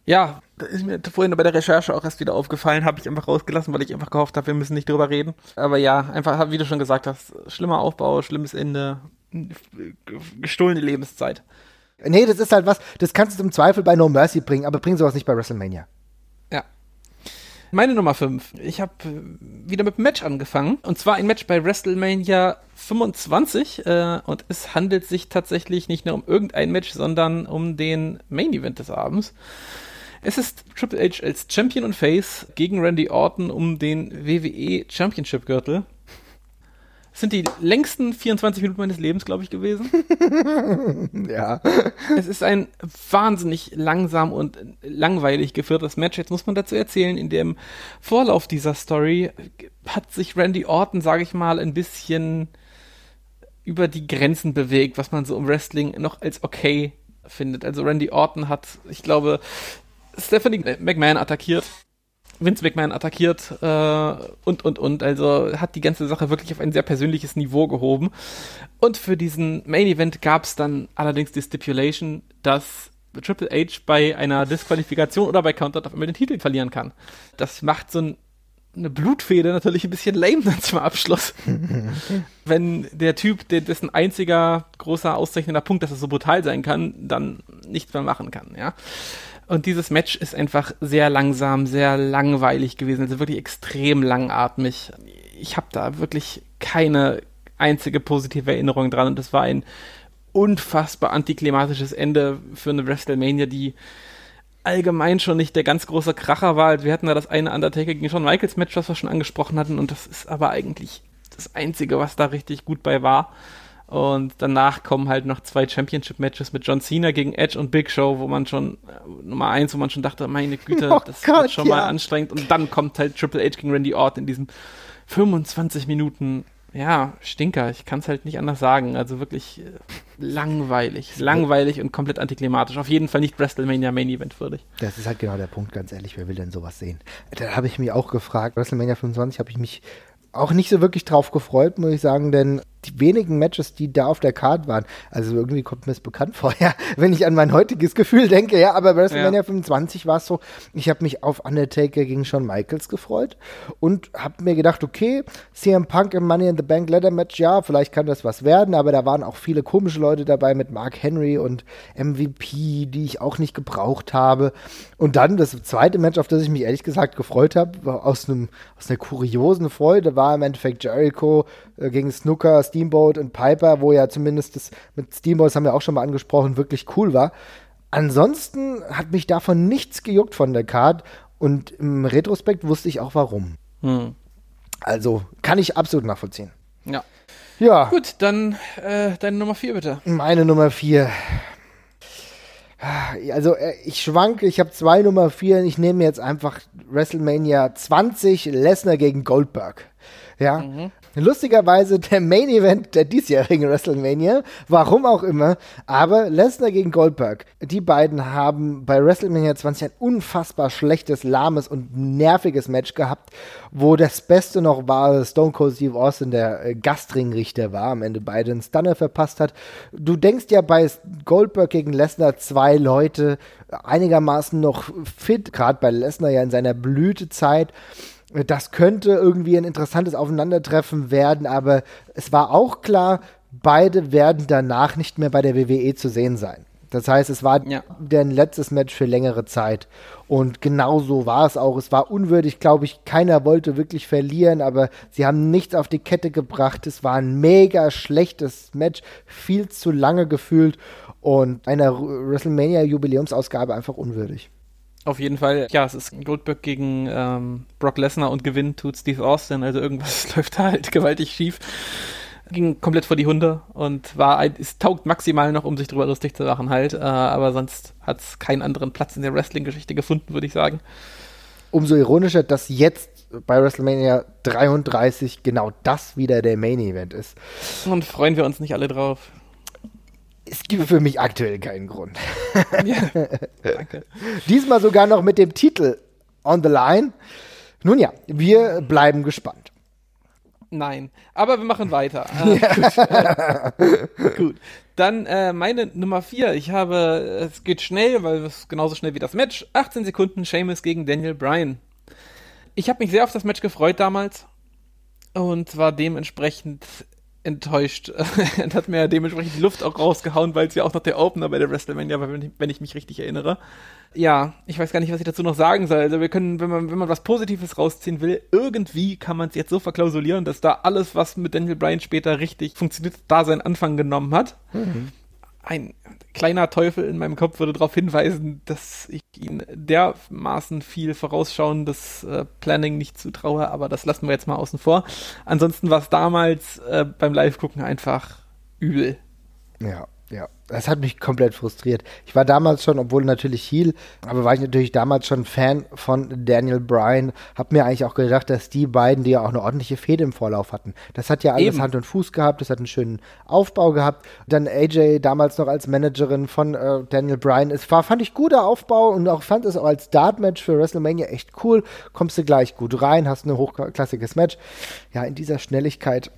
[SPEAKER 2] Ja, das ist mir vorhin bei der Recherche auch erst wieder aufgefallen, habe ich einfach rausgelassen, weil ich einfach gehofft habe, wir müssen nicht drüber reden. Aber ja, einfach, wie du schon gesagt hast, schlimmer Aufbau, schlimmes Ende, gestohlene Lebenszeit.
[SPEAKER 1] Nee, das ist halt was, das kannst du zum Zweifel bei No Mercy bringen, aber bring sowas nicht bei WrestleMania.
[SPEAKER 2] Ja. Meine Nummer 5. Ich habe äh, wieder mit einem Match angefangen. Und zwar ein Match bei WrestleMania 25. Äh, und es handelt sich tatsächlich nicht nur um irgendein Match, sondern um den Main Event des Abends. Es ist Triple H als Champion und Face gegen Randy Orton um den WWE Championship Gürtel. Sind die längsten 24 Minuten meines Lebens, glaube ich, gewesen.
[SPEAKER 1] ja.
[SPEAKER 2] Es ist ein wahnsinnig langsam und langweilig geführtes Match. Jetzt muss man dazu erzählen, in dem Vorlauf dieser Story hat sich Randy Orton, sage ich mal, ein bisschen über die Grenzen bewegt, was man so im Wrestling noch als okay findet. Also Randy Orton hat, ich glaube, Stephanie McMahon attackiert Vince McMahon attackiert äh, und, und, und. Also hat die ganze Sache wirklich auf ein sehr persönliches Niveau gehoben. Und für diesen Main Event gab es dann allerdings die Stipulation, dass Triple H bei einer Disqualifikation oder bei Countout auf einmal den Titel verlieren kann. Das macht so ein, eine Blutfede natürlich ein bisschen lame dann zum Abschluss. Wenn der Typ, der, dessen einziger großer auszeichnender Punkt, dass er so brutal sein kann, dann nichts mehr machen kann, ja. Und dieses Match ist einfach sehr langsam, sehr langweilig gewesen, also wirklich extrem langatmig. Ich habe da wirklich keine einzige positive Erinnerung dran und das war ein unfassbar antiklimatisches Ende für eine WrestleMania, die allgemein schon nicht der ganz große Kracher war. Wir hatten da das eine Undertaker gegen Shawn Michaels Match, was wir schon angesprochen hatten und das ist aber eigentlich das einzige, was da richtig gut bei war. Und danach kommen halt noch zwei Championship-Matches mit John Cena gegen Edge und Big Show, wo man schon, äh, Nummer eins, wo man schon dachte, meine Güte, oh das Gott, wird schon ja. mal anstrengend. Und dann kommt halt Triple H gegen Randy Orton in diesem 25 Minuten, ja, Stinker. Ich kann es halt nicht anders sagen. Also wirklich äh, langweilig. Langweilig und komplett antiklimatisch. Auf jeden Fall nicht WrestleMania Main Event würdig.
[SPEAKER 1] Das ist halt genau der Punkt, ganz ehrlich. Wer will denn sowas sehen? Da habe ich mich auch gefragt. WrestleMania 25 habe ich mich auch nicht so wirklich drauf gefreut, muss ich sagen, denn die wenigen Matches, die da auf der Card waren, also irgendwie kommt mir das bekannt vor, ja, wenn ich an mein heutiges Gefühl denke, ja, aber bei WrestleMania ja. 25 war es so, ich habe mich auf Undertaker gegen Shawn Michaels gefreut und habe mir gedacht, okay, CM Punk im Money in the Bank Leather Match, ja, vielleicht kann das was werden, aber da waren auch viele komische Leute dabei mit Mark Henry und MVP, die ich auch nicht gebraucht habe. Und dann das zweite Match, auf das ich mich ehrlich gesagt gefreut habe, aus einem aus einer kuriosen Freude, war im Endeffekt Jericho äh, gegen Snooker, Steamboat und Piper, wo ja zumindest das mit Steamboat, das haben wir auch schon mal angesprochen, wirklich cool war. Ansonsten hat mich davon nichts gejuckt von der Card und im Retrospekt wusste ich auch warum. Hm. Also kann ich absolut nachvollziehen.
[SPEAKER 2] Ja. Ja. Gut, dann äh, deine Nummer 4 bitte.
[SPEAKER 1] Meine Nummer 4. Also äh, ich schwanke, ich habe zwei Nummer 4. Ich nehme jetzt einfach WrestleMania 20, Lesnar gegen Goldberg. Ja, mhm. Lustigerweise der Main Event der diesjährigen WrestleMania, warum auch immer, aber Lesnar gegen Goldberg, die beiden haben bei WrestleMania 20 ein unfassbar schlechtes, lahmes und nerviges Match gehabt, wo das Beste noch war, Stone Cold Steve Austin der äh, Gastringrichter war, am Ende beide einen Stunner verpasst hat. Du denkst ja bei Goldberg gegen Lesnar zwei Leute einigermaßen noch fit, gerade bei Lesnar ja in seiner Blütezeit das könnte irgendwie ein interessantes Aufeinandertreffen werden, aber es war auch klar, beide werden danach nicht mehr bei der WWE zu sehen sein. Das heißt, es war ja. deren letztes Match für längere Zeit. Und genau so war es auch. Es war unwürdig, glaube ich. Keiner wollte wirklich verlieren, aber sie haben nichts auf die Kette gebracht. Es war ein mega schlechtes Match, viel zu lange gefühlt und einer WrestleMania-Jubiläumsausgabe einfach unwürdig.
[SPEAKER 2] Auf jeden Fall, ja, es ist Goldberg gegen ähm, Brock Lesnar und gewinnt tut Steve Austin, also irgendwas läuft da halt gewaltig schief ging komplett vor die Hunde und war ein, es taugt maximal noch, um sich drüber lustig zu machen halt, äh, aber sonst hat es keinen anderen Platz in der Wrestling-Geschichte gefunden, würde ich sagen.
[SPEAKER 1] Umso ironischer, dass jetzt bei WrestleMania 33 genau das wieder der Main Event ist.
[SPEAKER 2] Und freuen wir uns nicht alle drauf.
[SPEAKER 1] Es gibt für mich aktuell keinen Grund. ja, danke. Diesmal sogar noch mit dem Titel On the Line. Nun ja, wir bleiben gespannt.
[SPEAKER 2] Nein, aber wir machen weiter. Ah, gut. gut. Dann äh, meine Nummer 4. Ich habe, es geht schnell, weil es genauso schnell wie das Match. 18 Sekunden Seamus gegen Daniel Bryan. Ich habe mich sehr auf das Match gefreut damals und war dementsprechend enttäuscht und hat mir dementsprechend die Luft auch rausgehauen, weil es ja auch noch der Opener bei der WrestleMania war, wenn ich, mich richtig erinnere. Ja, ich weiß gar nicht, was ich dazu noch sagen soll. Also wir können, wenn man, wenn man was Positives rausziehen will, irgendwie kann man es jetzt so verklausulieren, dass da alles, was mit Daniel Bryan später richtig funktioniert, da seinen Anfang genommen hat. Mhm ein kleiner Teufel in meinem Kopf würde darauf hinweisen, dass ich ihn dermaßen viel vorausschauendes äh, Planning nicht zutraue, aber das lassen wir jetzt mal außen vor. Ansonsten war es damals äh, beim Live-Gucken einfach übel.
[SPEAKER 1] Ja das hat mich komplett frustriert. Ich war damals schon, obwohl natürlich Heel, aber war ich natürlich damals schon Fan von Daniel Bryan. Hab mir eigentlich auch gedacht, dass die beiden, die ja auch eine ordentliche Fehde im Vorlauf hatten, das hat ja alles Eben. Hand und Fuß gehabt, das hat einen schönen Aufbau gehabt. Dann AJ damals noch als Managerin von äh, Daniel Bryan. Es war, fand ich, guter Aufbau und auch fand es auch als Dart-Match für WrestleMania echt cool. Kommst du gleich gut rein, hast ein hochklassiges Match. Ja, in dieser Schnelligkeit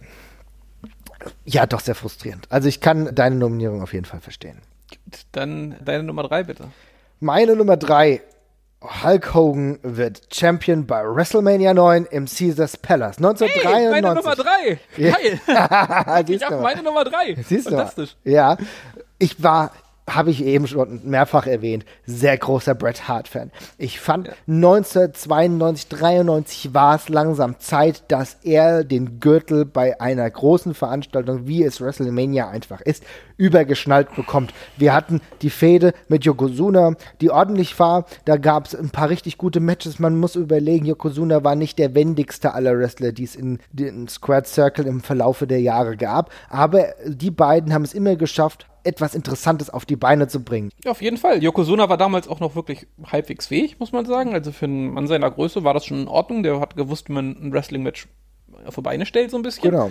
[SPEAKER 1] ja, doch sehr frustrierend. Also ich kann deine Nominierung auf jeden Fall verstehen.
[SPEAKER 2] Dann deine Nummer drei, bitte.
[SPEAKER 1] Meine Nummer drei. Hulk Hogan wird Champion bei WrestleMania 9 im Caesars Palace 1993. Hey, meine
[SPEAKER 2] Nummer drei. Geil. ich habe meine Nummer drei.
[SPEAKER 1] Siehst Fantastisch. Du ja, ich war habe ich eben schon mehrfach erwähnt, sehr großer Bret Hart-Fan. Ich fand ja. 1992, 93 war es langsam Zeit, dass er den Gürtel bei einer großen Veranstaltung, wie es WrestleMania einfach ist, übergeschnallt bekommt. Wir hatten die Fehde mit Yokozuna, die ordentlich war. Da gab es ein paar richtig gute Matches. Man muss überlegen, Yokozuna war nicht der wendigste aller Wrestler, die es in den Squared Circle im Verlaufe der Jahre gab. Aber die beiden haben es immer geschafft, etwas Interessantes auf die Beine zu bringen.
[SPEAKER 2] Ja, auf jeden Fall. Yokozuna war damals auch noch wirklich halbwegs fähig, muss man sagen. Also für einen Mann seiner Größe war das schon in Ordnung. Der hat gewusst, wie man ein Wrestling-Match auf die Beine stellt, so ein bisschen. Genau.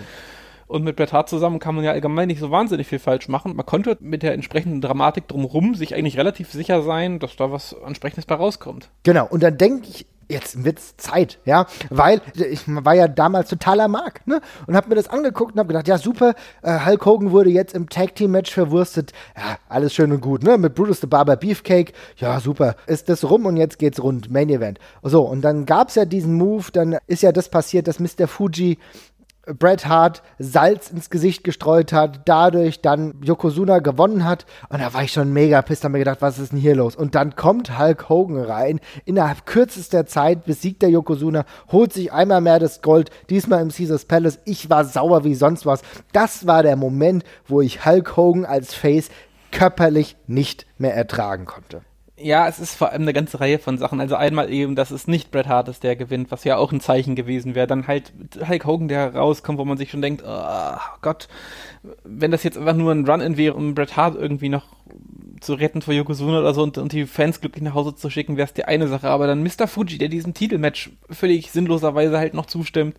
[SPEAKER 2] Und mit Bret Hart zusammen kann man ja allgemein nicht so wahnsinnig viel falsch machen. Man konnte mit der entsprechenden Dramatik drumherum sich eigentlich relativ sicher sein, dass da was Ansprechendes bei rauskommt.
[SPEAKER 1] Genau. Und dann denke ich jetzt wird's Zeit, ja, weil ich war ja damals totaler Mark, ne, und habe mir das angeguckt und habe gedacht, ja super, äh, Hulk Hogan wurde jetzt im Tag Team Match verwurstet, ja, alles schön und gut, ne, mit Brutus the Barber Beefcake, ja super, ist das rum und jetzt geht's rund, Main Event. So, und dann gab's ja diesen Move, dann ist ja das passiert, dass Mr. Fuji Bret Hart Salz ins Gesicht gestreut hat, dadurch dann Yokozuna gewonnen hat. Und da war ich schon mega pisst, hab mir gedacht, was ist denn hier los? Und dann kommt Hulk Hogan rein, innerhalb kürzester Zeit besiegt der Yokozuna, holt sich einmal mehr das Gold, diesmal im Caesars Palace. Ich war sauer wie sonst was. Das war der Moment, wo ich Hulk Hogan als Face körperlich nicht mehr ertragen konnte.
[SPEAKER 2] Ja, es ist vor allem eine ganze Reihe von Sachen. Also einmal eben, dass es nicht Bret Hart ist, der gewinnt, was ja auch ein Zeichen gewesen wäre. Dann halt Hulk Hogan, der rauskommt, wo man sich schon denkt, oh Gott, wenn das jetzt einfach nur ein Run-In wäre, um Bret Hart irgendwie noch zu retten vor Yokozuna oder so und, und die Fans glücklich nach Hause zu schicken, wäre es die eine Sache. Aber dann Mr. Fuji, der diesem Titelmatch völlig sinnloserweise halt noch zustimmt,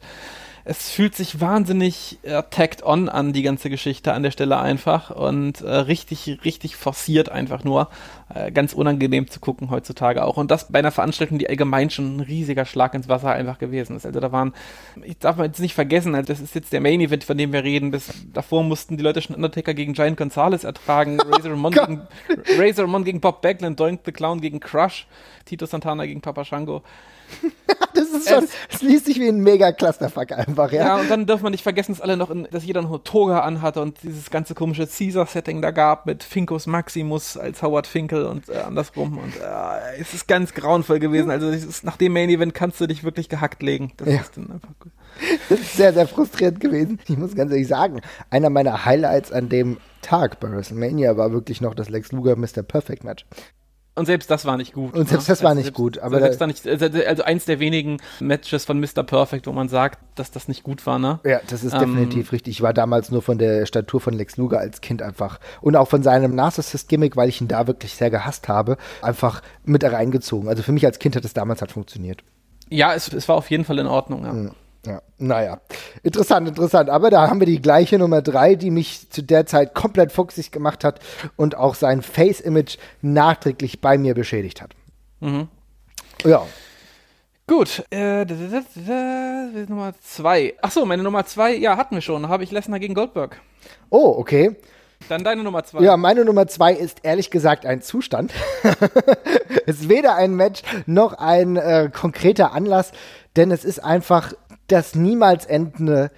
[SPEAKER 2] es fühlt sich wahnsinnig äh, tagged on an, die ganze Geschichte an der Stelle einfach und äh, richtig, richtig forciert einfach nur. Äh, ganz unangenehm zu gucken heutzutage auch. Und das bei einer Veranstaltung, die allgemein schon ein riesiger Schlag ins Wasser einfach gewesen ist. Also da waren, ich darf mal jetzt nicht vergessen, also das ist jetzt der Main Event, von dem wir reden. Bis davor mussten die Leute schon Undertaker gegen Giant Gonzalez ertragen, Razor Ramon, gegen, Razor Ramon gegen Bob Backlund, Doink the Clown gegen Crush, Tito Santana gegen Papa Shango
[SPEAKER 1] das ist schon, es liest sich wie ein mega Clusterfuck einfach, ja.
[SPEAKER 2] Ja, und dann darf man nicht vergessen, dass alle noch, in, dass jeder noch eine Toga anhatte und dieses ganze komische Caesar-Setting da gab mit Finkus Maximus als Howard Finkel und äh, andersrum und äh, es ist ganz grauenvoll gewesen. Also ist, nach dem Main-Event kannst du dich wirklich gehackt legen. Das
[SPEAKER 1] Ja.
[SPEAKER 2] ist dann einfach gut.
[SPEAKER 1] Das ist sehr, sehr frustrierend gewesen. Ich muss ganz ehrlich sagen, einer meiner Highlights an dem Tag bei WrestleMania war wirklich noch das Lex Luger Mr. Perfect Match.
[SPEAKER 2] Und selbst das war nicht gut.
[SPEAKER 1] Und selbst das war nicht gut, aber
[SPEAKER 2] selbst
[SPEAKER 1] da-
[SPEAKER 2] nicht, also also eins der wenigen Matches von Mr. Perfect, wo man sagt, dass das nicht gut war, ne?
[SPEAKER 1] Ja, das ist
[SPEAKER 2] Ähm,
[SPEAKER 1] definitiv richtig. Ich war damals nur von der Statur von Lex Luger als Kind einfach und auch von seinem Narcissist-Gimmick, weil ich ihn da wirklich sehr gehasst habe, einfach mit reingezogen. Also für mich als Kind hat es damals halt funktioniert.
[SPEAKER 2] Ja, es, es war auf jeden Fall in Ordnung, ja.
[SPEAKER 1] Ja, naja. Interessant, interessant. Aber da haben wir die gleiche Nummer drei, die mich zu der Zeit komplett fuchsig gemacht hat und auch sein Face-Image nachträglich bei mir beschädigt hat.
[SPEAKER 2] Mhm.
[SPEAKER 1] Ja.
[SPEAKER 2] Gut, äh, da, da, da, da, da, Nummer zwei. Ach so, meine Nummer zwei, ja, hatten wir schon. Habe ich Lesnar gegen Goldberg.
[SPEAKER 1] Oh, okay.
[SPEAKER 2] Dann deine Nummer zwei.
[SPEAKER 1] Ja, meine Nummer zwei ist ehrlich gesagt ein Zustand. es ist weder ein Match noch ein äh, konkreter Anlass, denn es ist einfach das niemals endende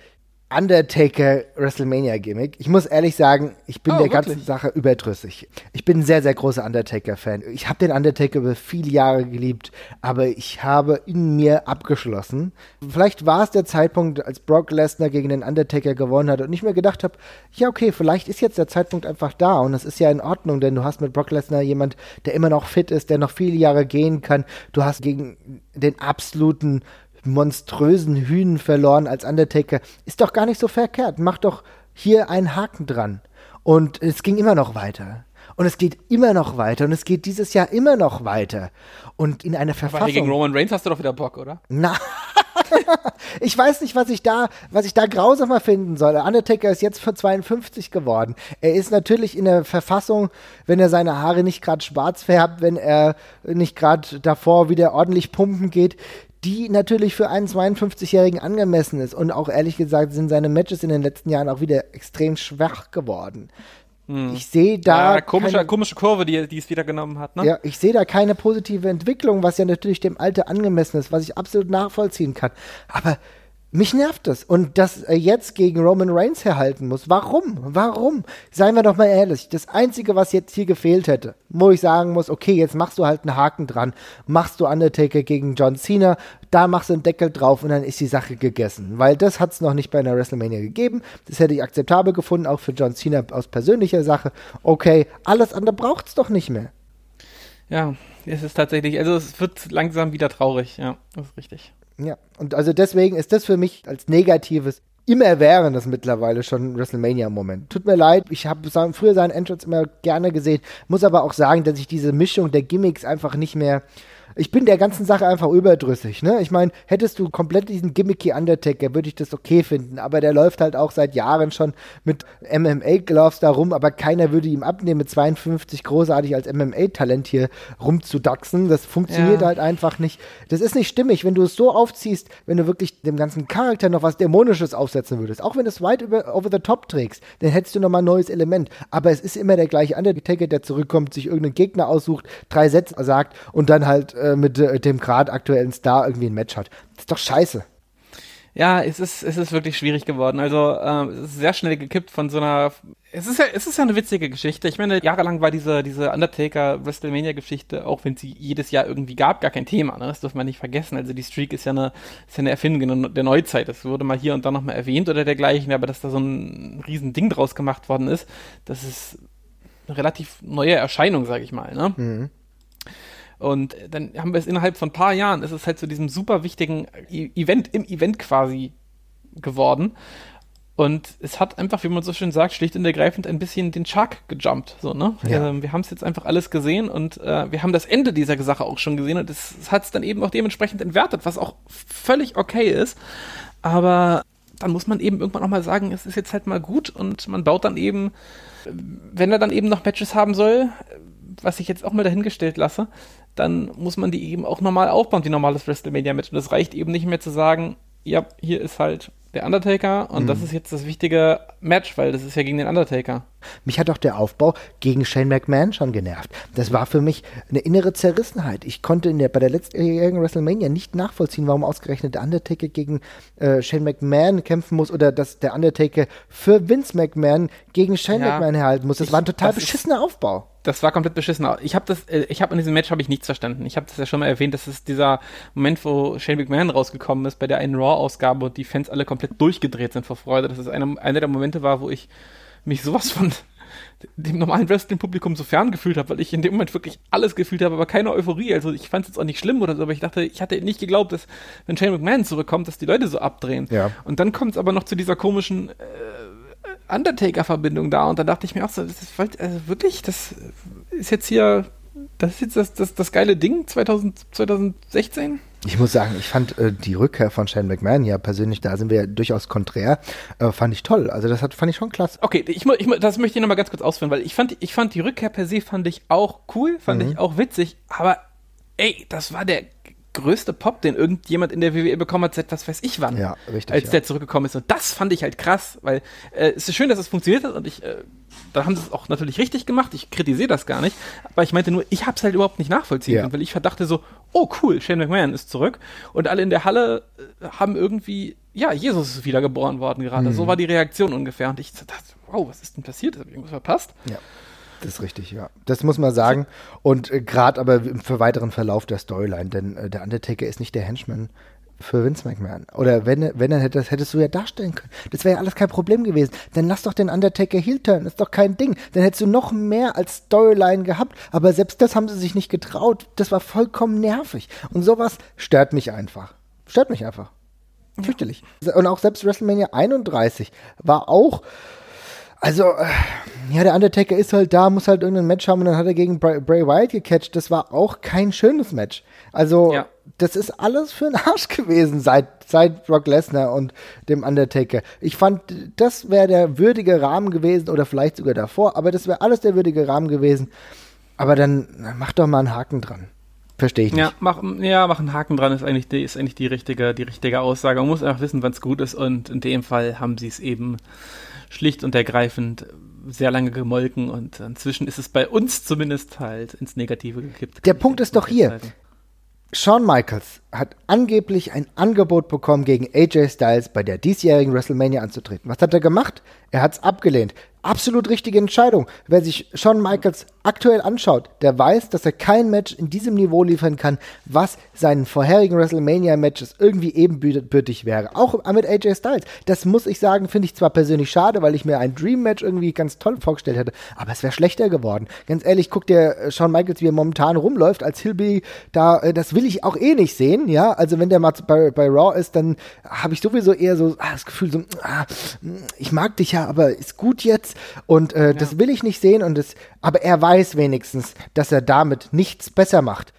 [SPEAKER 1] Undertaker WrestleMania Gimmick. Ich muss ehrlich sagen, ich bin
[SPEAKER 2] Oh,
[SPEAKER 1] der ganzen
[SPEAKER 2] wirklich?
[SPEAKER 1] Sache überdrüssig. Ich bin ein sehr, sehr großer Undertaker-Fan. Ich habe den Undertaker über viele Jahre geliebt, aber ich habe in mir abgeschlossen. Vielleicht war es der Zeitpunkt, als Brock Lesnar gegen den Undertaker gewonnen hat und ich mir gedacht habe, ja okay, vielleicht ist jetzt der Zeitpunkt einfach da und das ist ja in Ordnung, denn du hast mit Brock Lesnar jemand, der immer noch fit ist, der noch viele Jahre gehen kann. Du hast gegen den absoluten monströsen Hühnen verloren als Undertaker. Ist doch gar nicht so verkehrt. Mach doch hier einen Haken dran. Und es ging immer noch weiter. Und es geht immer noch weiter. Und es geht dieses Jahr immer noch weiter. Und in einer
[SPEAKER 2] Aber
[SPEAKER 1] Verfassung.
[SPEAKER 2] gegen Roman Reigns hast du doch wieder Bock, oder?
[SPEAKER 1] Na, ich weiß nicht, was ich da, was ich da grausamer finden soll. Der Undertaker ist jetzt für 52 geworden. Er ist natürlich in der Verfassung, wenn er seine Haare nicht gerade schwarz färbt, wenn er nicht gerade davor wieder ordentlich pumpen geht, die natürlich für einen 52-Jährigen angemessen ist. Und auch ehrlich gesagt sind seine Matches in den letzten Jahren auch wieder extrem schwach geworden. Ich sehe da.
[SPEAKER 2] ja, komische,
[SPEAKER 1] keine-
[SPEAKER 2] komische Kurve, die, die es wieder genommen hat, ne?
[SPEAKER 1] ja, ich sehe da keine positive Entwicklung, was ja natürlich dem Alter angemessen ist, was ich absolut nachvollziehen kann. Aber mich nervt das. Und dass er jetzt gegen Roman Reigns herhalten muss. Warum? Warum? Seien wir doch mal ehrlich. Das Einzige, was jetzt hier gefehlt hätte, wo ich sagen muss, okay, jetzt machst du halt einen Haken dran. Machst du Undertaker gegen John Cena, da machst du einen Deckel drauf und dann ist die Sache gegessen. Weil das hat es noch nicht bei einer WrestleMania gegeben. Das hätte ich akzeptabel gefunden, auch für John Cena aus persönlicher Sache. Okay, alles andere braucht es doch nicht mehr.
[SPEAKER 2] Ja, es ist tatsächlich, also es wird langsam wieder traurig, ja, das ist richtig.
[SPEAKER 1] Ja, und also deswegen ist das für mich als negatives immerwährendes mittlerweile schon WrestleMania-Moment. Tut mir leid, ich habe früher seinen Entrance immer gerne gesehen, muss aber auch sagen, dass ich diese Mischung der Gimmicks einfach nicht mehr. Ich bin der ganzen Sache einfach überdrüssig, ne? Ich meine, hättest du komplett diesen gimmicky Undertaker, würde ich das okay finden, aber der läuft halt auch seit Jahren schon mit MMA-Gloves da rum, aber keiner würde ihm abnehmen, mit 52 großartig als MMA-Talent hier rumzudachsen. Das funktioniert
[SPEAKER 2] Ja.
[SPEAKER 1] halt einfach nicht. Das ist nicht stimmig, wenn du es so aufziehst, wenn du wirklich dem ganzen Charakter noch was Dämonisches aufsetzen würdest. Auch wenn du es weit über, over the top trägst, dann hättest du nochmal ein neues Element. Aber es ist immer der gleiche Undertaker, der zurückkommt, sich irgendeinen Gegner aussucht, drei Sätze sagt und dann halt äh, mit äh, dem gerade aktuellen Star irgendwie ein Match hat. Das ist doch scheiße.
[SPEAKER 2] Ja, es ist, es ist wirklich schwierig geworden. Also ähm, es ist sehr schnell gekippt von so einer. Es ist ja, es ist ja eine witzige Geschichte. Ich meine, jahrelang war diese, diese Undertaker WrestleMania-Geschichte, auch wenn sie jedes Jahr irgendwie gab, gar kein Thema. Ne? Das darf man nicht vergessen. Also die Streak ist ja eine, ist ja eine Erfindung der Neuzeit. Das wurde mal hier und da nochmal erwähnt oder dergleichen, aber dass da so ein riesen Ding draus gemacht worden ist, das ist eine relativ neue Erscheinung, sage ich mal. Ne? Und dann haben wir es innerhalb von ein paar Jahren, ist es halt zu diesem super wichtigen E- Event, im Event quasi geworden. Und es hat einfach, wie man so schön sagt, schlicht und ergreifend ein bisschen den Shark gejumpt. So, ne?
[SPEAKER 1] Ja.
[SPEAKER 2] Ähm, wir haben es jetzt einfach alles gesehen und äh, wir haben das Ende dieser Sache auch schon gesehen und es, es hat es dann eben auch dementsprechend entwertet, was auch völlig okay ist. Aber dann muss man eben irgendwann auch mal sagen, es ist jetzt halt mal gut und man baut dann eben, wenn er dann eben noch Matches haben soll, was ich jetzt auch mal dahingestellt lasse, dann muss man die eben auch normal aufbauen, wie normales WrestleMania-Match. Und es reicht eben nicht mehr zu sagen, ja, hier ist halt der Undertaker und mhm. das ist jetzt das wichtige Match, weil das ist ja gegen den Undertaker.
[SPEAKER 1] Mich hat auch der Aufbau gegen Shane McMahon schon genervt. Das war für mich eine innere Zerrissenheit. Ich konnte in der, bei der letztjährigen WrestleMania nicht nachvollziehen, warum ausgerechnet der Undertaker gegen äh, Shane McMahon kämpfen muss oder dass der Undertaker für Vince McMahon gegen Shane ja, McMahon herhalten muss. Das ich, war ein total beschissener Aufbau
[SPEAKER 2] das war komplett beschissen. Ich habe das, äh, ich habe in diesem Match habe ich nichts verstanden. Ich habe das ja schon mal erwähnt, das ist dieser Moment, wo Shane McMahon rausgekommen ist bei der einen Raw-Ausgabe und die Fans alle komplett durchgedreht sind vor Freude. Das ist einer, einer der Momente war, wo ich mich sowas von dem normalen Wrestling-Publikum so fern gefühlt habe, weil ich in dem Moment wirklich alles gefühlt habe, aber keine Euphorie. Also ich fand es jetzt auch nicht schlimm oder so, aber ich dachte, ich hatte nicht geglaubt, dass wenn Shane McMahon zurückkommt, dass die Leute so abdrehen.
[SPEAKER 1] Ja.
[SPEAKER 2] Und dann kommt es aber noch zu dieser komischen äh, Undertaker-Verbindung da und da dachte ich mir auch so, das ist also wirklich, das ist jetzt hier, das ist jetzt das, das, das geile Ding 2000, 2016.
[SPEAKER 1] Ich muss sagen, ich fand äh, die Rückkehr von Shane McMahon ja persönlich, da sind wir ja durchaus konträr, äh, fand ich toll. Also das hat, fand ich schon klasse.
[SPEAKER 2] Okay, ich, ich, das möchte ich nochmal ganz kurz ausführen, weil ich fand, ich fand die Rückkehr per se fand ich auch cool, fand mhm. ich auch witzig, aber ey, das war der größte Pop, den irgendjemand in der WWE bekommen hat, seit was weiß ich wann.
[SPEAKER 1] Ja, richtig.
[SPEAKER 2] Als
[SPEAKER 1] ja.
[SPEAKER 2] der zurückgekommen ist. Und das fand ich halt krass, weil äh, es ist schön, dass es funktioniert hat und ich, äh, da haben sie es auch natürlich richtig gemacht. Ich kritisiere das gar nicht. Aber ich meinte nur, ich habe es halt überhaupt nicht nachvollziehen ja. weil ich verdachte so, oh cool, Shane McMahon ist zurück. Und alle in der Halle äh, haben irgendwie, ja, Jesus ist wiedergeboren worden gerade. Mhm. So war die Reaktion ungefähr. Und ich dachte, wow, was ist denn passiert? Habe ich irgendwas verpasst?
[SPEAKER 1] Ja. Das ist richtig, ja. Das muss man sagen. Und äh, gerade aber für weiteren Verlauf der Storyline, denn äh, der Undertaker ist nicht der Henchman für Vince McMahon. Oder wenn, wenn er das hättest du ja darstellen können. Das wäre ja alles kein Problem gewesen. Dann lass doch den Undertaker heel turn. Das ist doch kein Ding. Dann hättest du noch mehr als Storyline gehabt. Aber selbst das haben sie sich nicht getraut. Das war vollkommen nervig. Und sowas stört mich einfach. Stört mich einfach. Fürchterlich. Und auch selbst WrestleMania 31 war auch also, äh, ja, der Undertaker ist halt da, muss halt irgendein Match haben und dann hat er gegen Bray, Bray Wyatt gecatcht. Das war auch kein schönes Match. Also, ja. das ist alles für den Arsch gewesen seit, seit Brock Lesnar und dem Undertaker. Ich fand, das wäre der würdige Rahmen gewesen oder vielleicht sogar davor, aber das wäre alles der würdige Rahmen gewesen. Aber dann mach doch mal einen Haken dran. Verstehe ich nicht.
[SPEAKER 2] Ja mach, ja, mach einen Haken dran ist eigentlich die, ist eigentlich die richtige, die richtige Aussage. Man muss einfach wissen, wann es gut ist und in dem Fall haben sie es eben schlicht und ergreifend sehr lange gemolken und inzwischen ist es bei uns zumindest halt ins Negative gekippt.
[SPEAKER 1] Der Punkt ist doch hier. Shawn Michaels hat angeblich ein Angebot bekommen, gegen AJ Styles bei der diesjährigen WrestleMania anzutreten. Was hat er gemacht? Er hat es abgelehnt absolut richtige Entscheidung. Wer sich Shawn Michaels aktuell anschaut, der weiß, dass er kein Match in diesem Niveau liefern kann, was seinen vorherigen WrestleMania-Matches irgendwie ebenbürtig wäre. Auch mit AJ Styles. Das muss ich sagen, finde ich zwar persönlich schade, weil ich mir ein Dream-Match irgendwie ganz toll vorgestellt hätte, aber es wäre schlechter geworden. Ganz ehrlich, guck dir äh, Shawn Michaels, wie er momentan rumläuft als Hilby, da, äh, das will ich auch eh nicht sehen, ja. Also wenn der mal bei, bei Raw ist, dann habe ich sowieso eher so ah, das Gefühl, so, ah, ich mag dich ja, aber ist gut jetzt und äh, ja. das will ich nicht sehen und das, aber er weiß wenigstens, dass er damit nichts besser macht.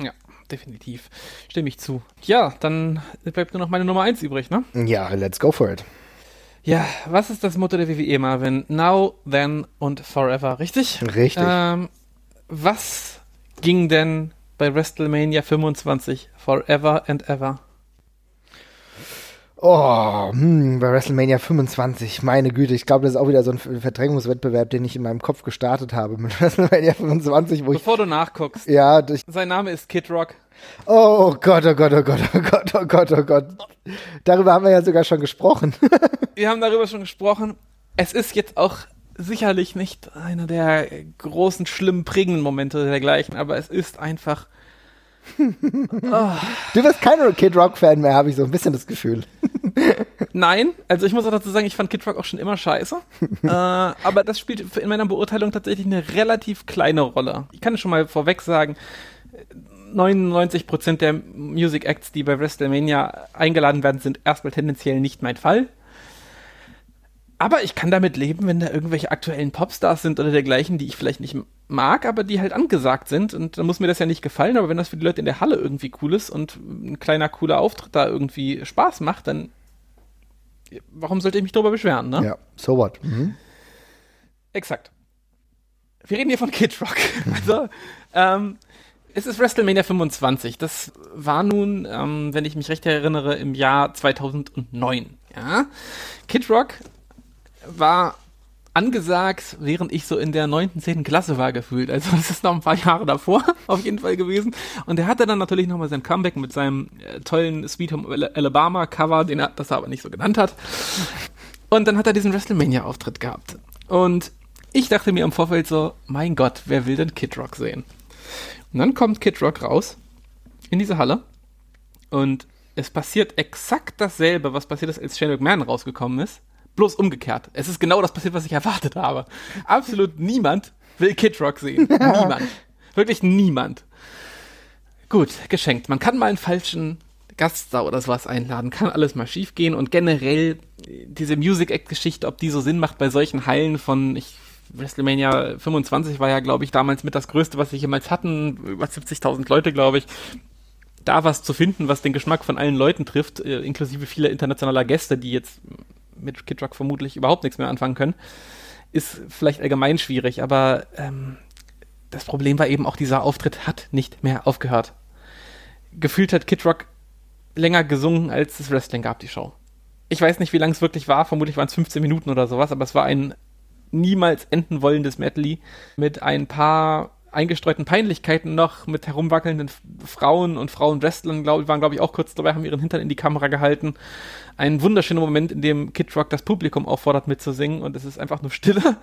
[SPEAKER 2] Ja, definitiv. Stimme ich zu. Ja, dann bleibt nur noch meine Nummer 1 übrig, ne?
[SPEAKER 1] Ja, let's go for it.
[SPEAKER 2] Ja, was ist das Motto der WWE, Marvin? Now, then und forever, richtig?
[SPEAKER 1] Richtig.
[SPEAKER 2] Ähm, was ging denn bei WrestleMania 25 forever and ever?
[SPEAKER 1] Oh, hm, bei WrestleMania 25, meine Güte, ich glaube, das ist auch wieder so ein Verdrängungswettbewerb, den ich in meinem Kopf gestartet habe mit WrestleMania 25,
[SPEAKER 2] wo Bevor ich, du nachguckst.
[SPEAKER 1] Ja,
[SPEAKER 2] durch, sein Name ist Kid Rock.
[SPEAKER 1] Oh Gott, oh Gott, oh Gott, oh Gott, oh Gott, oh Gott. Darüber haben wir ja sogar schon gesprochen.
[SPEAKER 2] wir haben darüber schon gesprochen. Es ist jetzt auch sicherlich nicht einer der großen, schlimmen, prägenden Momente dergleichen, aber es ist einfach
[SPEAKER 1] oh. Du bist kein Kid Rock-Fan mehr, habe ich so ein bisschen das Gefühl.
[SPEAKER 2] Nein, also ich muss auch dazu sagen, ich fand Kid Rock auch schon immer scheiße. äh, aber das spielt in meiner Beurteilung tatsächlich eine relativ kleine Rolle. Ich kann schon mal vorweg sagen, 99% der Music Acts, die bei WrestleMania eingeladen werden, sind erstmal tendenziell nicht mein Fall. Aber ich kann damit leben, wenn da irgendwelche aktuellen Popstars sind oder dergleichen, die ich vielleicht nicht mag, aber die halt angesagt sind. Und dann muss mir das ja nicht gefallen. Aber wenn das für die Leute in der Halle irgendwie cool ist und ein kleiner, cooler Auftritt da irgendwie Spaß macht, dann warum sollte ich mich darüber beschweren, ne?
[SPEAKER 1] Ja, so what? Mhm.
[SPEAKER 2] Exakt. Wir reden hier von Kid Rock. also, ähm, Es ist WrestleMania 25. Das war nun, ähm, wenn ich mich recht erinnere, im Jahr 2009. Ja? Kid Rock war angesagt, während ich so in der 9., 10. Klasse war gefühlt. Also das ist noch ein paar Jahre davor auf jeden Fall gewesen. Und er hatte dann natürlich nochmal sein Comeback mit seinem äh, tollen Sweet Home Alabama Cover, den er das er aber nicht so genannt hat. Und dann hat er diesen WrestleMania-Auftritt gehabt. Und ich dachte mir im Vorfeld so, mein Gott, wer will denn Kid Rock sehen? Und dann kommt Kid Rock raus in diese Halle und es passiert exakt dasselbe, was passiert ist, als Shane McMahon rausgekommen ist bloß umgekehrt. Es ist genau das passiert, was ich erwartet habe. Absolut niemand will Kid Rock sehen. niemand. Wirklich niemand. Gut, geschenkt. Man kann mal einen falschen Gaststar oder sowas einladen, kann alles mal schief gehen und generell diese Music Act Geschichte, ob die so Sinn macht bei solchen Hallen von ich WrestleMania 25 war ja, glaube ich, damals mit das Größte, was wir jemals hatten. Über 70.000 Leute, glaube ich. Da was zu finden, was den Geschmack von allen Leuten trifft, äh, inklusive vieler internationaler Gäste, die jetzt mit Kid Rock vermutlich überhaupt nichts mehr anfangen können, ist vielleicht allgemein schwierig, aber ähm, das Problem war eben auch, dieser Auftritt hat nicht mehr aufgehört. Gefühlt hat Kid Rock länger gesungen, als es Wrestling gab, die Show. Ich weiß nicht, wie lang es wirklich war, vermutlich waren es 15 Minuten oder sowas, aber es war ein niemals enden wollendes Medley mit ein paar eingestreuten Peinlichkeiten noch mit herumwackelnden Frauen und Frauenwrestlern, glaub, waren, glaube ich, auch kurz dabei, haben ihren Hintern in die Kamera gehalten. Ein wunderschöner Moment, in dem Kid Rock das Publikum auffordert mitzusingen und es ist einfach nur Stille.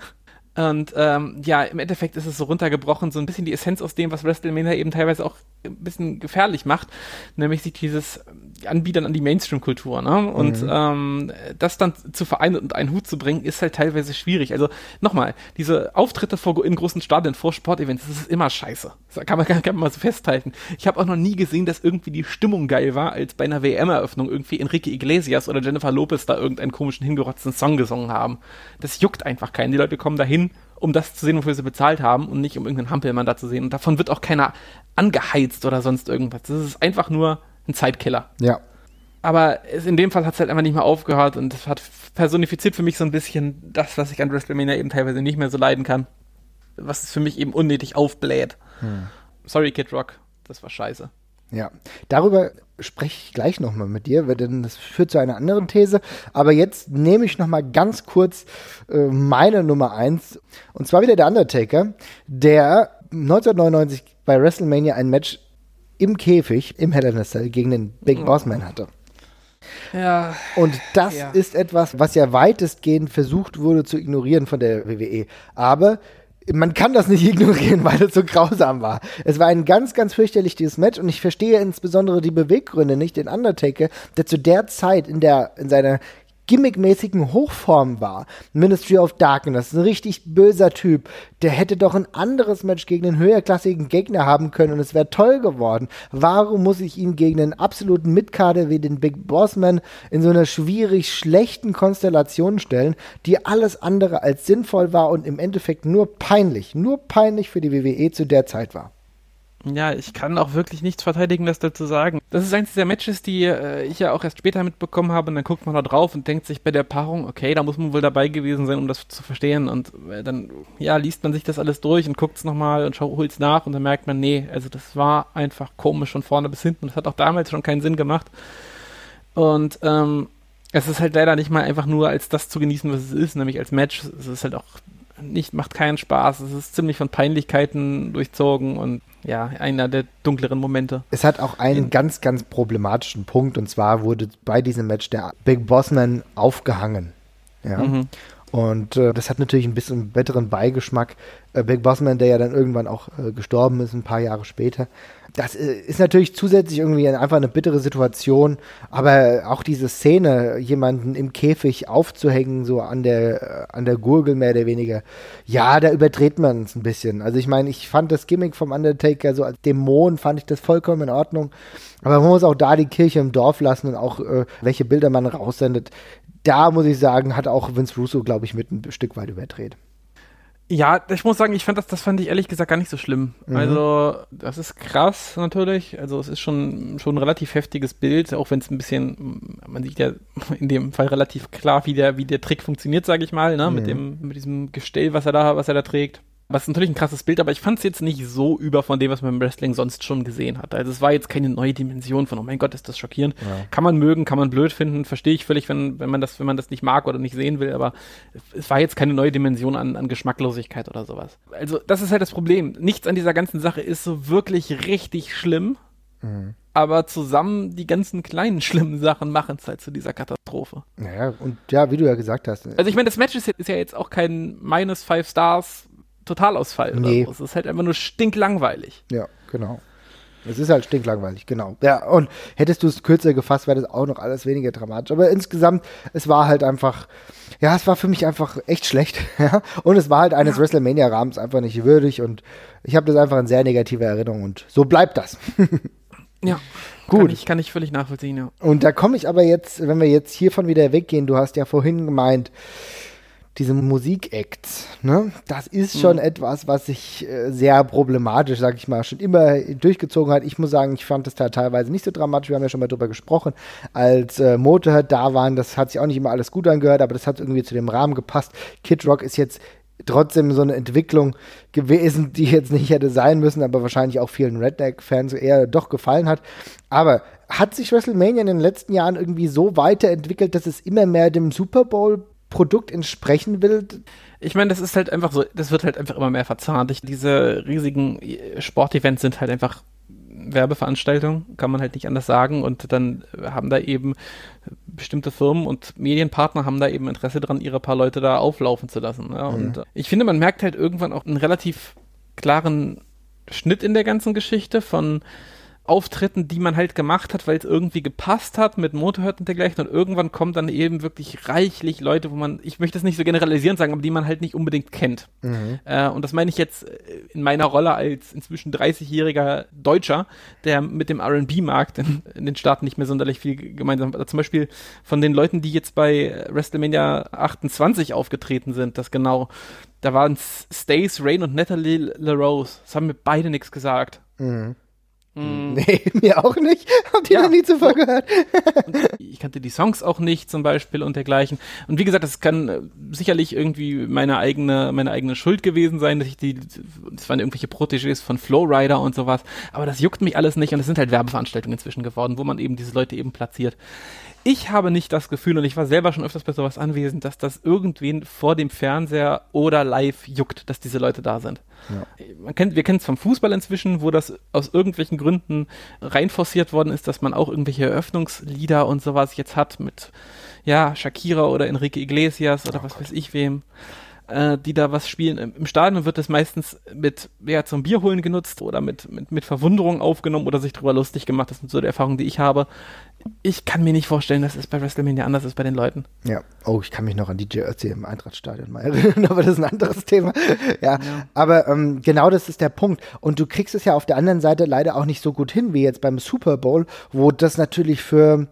[SPEAKER 2] Und ähm, ja, im Endeffekt ist es so runtergebrochen, so ein bisschen die Essenz aus dem, was WrestleMania eben teilweise auch ein bisschen gefährlich macht, nämlich sich dieses Anbietern an die Mainstream-Kultur. Ne? Und mhm. ähm, das dann zu vereinen und einen Hut zu bringen, ist halt teilweise schwierig. Also nochmal, diese Auftritte vor, in großen Stadien vor Sportevents, das ist immer scheiße. Das kann man, kann, kann man mal so festhalten. Ich habe auch noch nie gesehen, dass irgendwie die Stimmung geil war, als bei einer WM-Eröffnung irgendwie Enrique Iglesias oder Jennifer Lopez da irgendeinen komischen hingerotzten Song gesungen haben. Das juckt einfach keinen. Die Leute kommen dahin um das zu sehen, wofür sie bezahlt haben und nicht um irgendeinen Hampelmann da zu sehen. Und davon wird auch keiner angeheizt oder sonst irgendwas. Das ist einfach nur ein Zeitkiller.
[SPEAKER 1] Ja.
[SPEAKER 2] Aber es, in dem Fall hat es halt einfach nicht mehr aufgehört und es hat personifiziert für mich so ein bisschen das, was ich an WrestleMania eben teilweise nicht mehr so leiden kann. Was es für mich eben unnötig aufbläht. Hm. Sorry, Kid Rock, das war scheiße.
[SPEAKER 1] Ja, darüber spreche ich gleich nochmal mit dir, denn das führt zu einer anderen These. Aber jetzt nehme ich nochmal ganz kurz äh, meine Nummer eins. Und zwar wieder der Undertaker, der 1999 bei WrestleMania ein Match im Käfig, im Hell in a Cell, gegen den Big Boss Man hatte.
[SPEAKER 2] Ja.
[SPEAKER 1] Und das ja. ist etwas, was ja weitestgehend versucht wurde zu ignorieren von der WWE. Aber man kann das nicht ignorieren, weil es so grausam war. Es war ein ganz, ganz fürchterliches Match und ich verstehe insbesondere die Beweggründe nicht. Den Undertaker, der zu der Zeit in der, in seiner gimmickmäßigen Hochform war. Ministry of Darkness, ein richtig böser Typ. Der hätte doch ein anderes Match gegen einen höherklassigen Gegner haben können und es wäre toll geworden. Warum muss ich ihn gegen einen absoluten Mitkader wie den Big Bossman in so einer schwierig schlechten Konstellation stellen, die alles andere als sinnvoll war und im Endeffekt nur peinlich, nur peinlich für die WWE zu der Zeit war?
[SPEAKER 2] Ja, ich kann auch wirklich nichts verteidigen, das dazu sagen. Das ist eins der Matches, die äh, ich ja auch erst später mitbekommen habe und dann guckt man da drauf und denkt sich bei der Paarung, okay, da muss man wohl dabei gewesen sein, um das zu verstehen und äh, dann, ja, liest man sich das alles durch und guckt es nochmal und holt es nach und dann merkt man, nee, also das war einfach komisch von vorne bis hinten das hat auch damals schon keinen Sinn gemacht und ähm, es ist halt leider nicht mal einfach nur als das zu genießen, was es ist, nämlich als Match. Es ist halt auch nicht, macht keinen Spaß. Es ist ziemlich von Peinlichkeiten durchzogen und ja, einer der dunkleren Momente.
[SPEAKER 1] Es hat auch einen In ganz, ganz problematischen Punkt und zwar wurde bei diesem Match der Big Bossman aufgehangen. Ja. Mhm. Und äh, das hat natürlich ein bisschen besseren Beigeschmack. Äh, Big Bossman, der ja dann irgendwann auch äh, gestorben ist, ein paar Jahre später, das äh, ist natürlich zusätzlich irgendwie einfach eine bittere Situation, aber auch diese Szene, jemanden im Käfig aufzuhängen, so an der, an der Gurgel mehr oder weniger, ja, da überdreht man es ein bisschen. Also ich meine, ich fand das Gimmick vom Undertaker so als Dämon, fand ich das vollkommen in Ordnung, aber man muss auch da die Kirche im Dorf lassen und auch äh, welche Bilder man raussendet. Da muss ich sagen, hat auch Vince Russo, glaube ich, mit ein Stück weit überdreht.
[SPEAKER 2] Ja, ich muss sagen, ich fand das, das fand ich ehrlich gesagt gar nicht so schlimm. Mhm. Also, das ist krass natürlich. Also, es ist schon, schon ein relativ heftiges Bild, auch wenn es ein bisschen, man sieht ja in dem Fall relativ klar, wie der, wie der Trick funktioniert, sage ich mal, ne, mhm. mit dem, mit diesem Gestell, was er da, was er da trägt. Was ist natürlich ein krasses Bild, aber ich fand es jetzt nicht so über von dem, was man im Wrestling sonst schon gesehen hat. Also es war jetzt keine neue Dimension von, oh mein Gott, ist das schockierend. Ja. Kann man mögen, kann man blöd finden, verstehe ich völlig, wenn, wenn man das, wenn man das nicht mag oder nicht sehen will, aber es war jetzt keine neue Dimension an, an Geschmacklosigkeit oder sowas. Also das ist halt das Problem. Nichts an dieser ganzen Sache ist so wirklich richtig schlimm. Mhm aber zusammen die ganzen kleinen schlimmen Sachen machen es halt zu dieser Katastrophe.
[SPEAKER 1] Naja, und ja, wie du ja gesagt hast.
[SPEAKER 2] Also ich meine, das Match ist, ist, ja jetzt auch kein minus five Stars Totalausfall.
[SPEAKER 1] Nee.
[SPEAKER 2] So. Es ist halt einfach nur stinklangweilig.
[SPEAKER 1] Ja, genau. Es ist halt stinklangweilig, genau. Ja, und hättest du es kürzer gefasst, wäre das auch noch alles weniger dramatisch. Aber insgesamt, es war halt einfach, ja, es war für mich einfach echt schlecht. Ja? Und es war halt eines ja. WrestleMania-Rahmens einfach nicht würdig und ich habe das einfach in sehr negative Erinnerung und so bleibt das.
[SPEAKER 2] Ja. Gut. Kann ich, kann ich völlig nachvollziehen, ja.
[SPEAKER 1] Und da komme ich aber jetzt, wenn wir jetzt hiervon wieder weggehen, du hast ja vorhin gemeint, diese Musikacts, ne? Das ist schon mhm. etwas, was sich äh, sehr problematisch, sag ich mal, schon immer durchgezogen hat. Ich muss sagen, ich fand das da teilweise nicht so dramatisch. Wir haben ja schon mal drüber gesprochen, als äh, Motorhead da waren. Das hat sich auch nicht immer alles gut angehört, aber das hat irgendwie zu dem Rahmen gepasst. Kid Rock ist jetzt trotzdem so eine Entwicklung gewesen, die jetzt nicht hätte sein müssen, aber wahrscheinlich auch vielen Redneck-Fans eher doch gefallen hat. Aber hat sich WrestleMania in den letzten Jahren irgendwie so weiterentwickelt, dass es immer mehr dem Super Bowl-Produkt entsprechen will?
[SPEAKER 2] Ich meine, das ist halt einfach so, das wird halt einfach immer mehr verzahnt. Diese riesigen Sportevents sind halt einfach Werbeveranstaltung, kann man halt nicht anders sagen. Und dann haben da eben bestimmte Firmen und Medienpartner haben da eben Interesse dran, ihre paar Leute da auflaufen zu lassen. Ja. Mhm. Und ich finde, man merkt halt irgendwann auch einen relativ klaren Schnitt in der ganzen Geschichte von Auftritten, die man halt gemacht hat, weil es irgendwie gepasst hat mit Motorhead und dergleichen. Und irgendwann kommen dann eben wirklich reichlich Leute, wo man, ich möchte es nicht so generalisierend sagen, aber die man halt nicht unbedingt kennt. Mhm. Äh, und das meine ich jetzt äh, in meiner Rolle als inzwischen 30-jähriger Deutscher, der mit dem RB-Markt in, in, den Staaten nicht mehr sonderlich viel gemeinsam hat. Zum Beispiel von den Leuten, die jetzt bei WrestleMania 28 aufgetreten sind, das genau, da waren Stace, Rain und Natalie LaRose. Das haben mir beide nichts gesagt. Mhm.
[SPEAKER 1] Mm. Nee, mir auch nicht. Hab die ja. noch nie zuvor gehört.
[SPEAKER 2] ich kannte die Songs auch nicht zum Beispiel und dergleichen. Und wie gesagt, das kann äh, sicherlich irgendwie meine eigene, meine eigene Schuld gewesen sein, dass ich die, das waren irgendwelche Protégés von Flowrider und sowas. Aber das juckt mich alles nicht und es sind halt Werbeveranstaltungen inzwischen geworden, wo man eben diese Leute eben platziert ich habe nicht das Gefühl, und ich war selber schon öfters bei sowas anwesend, dass das irgendwen vor dem Fernseher oder live juckt, dass diese Leute da sind. Ja. Man kennt, wir kennen es vom Fußball inzwischen, wo das aus irgendwelchen Gründen reinforciert worden ist, dass man auch irgendwelche Eröffnungslieder und sowas jetzt hat mit, ja, Shakira oder Enrique Iglesias oder oh was Gott. weiß ich wem äh, die da was spielen. Im Stadion wird das meistens mit, ja, zum Bierholen genutzt oder mit, mit, mit Verwunderung aufgenommen oder sich drüber lustig gemacht. Das sind so die Erfahrungen, die ich habe. Ich kann mir nicht vorstellen, dass es bei WrestleMania anders ist bei den Leuten.
[SPEAKER 1] Ja, oh, ich kann mich noch an DJ Ötzi im Eintrachtstadion mal erinnern, aber das ist ein anderes Thema. Ja, ja. aber ähm, genau das ist der Punkt. Und du kriegst es ja auf der anderen Seite leider auch nicht so gut hin wie jetzt beim Super Bowl, wo das natürlich für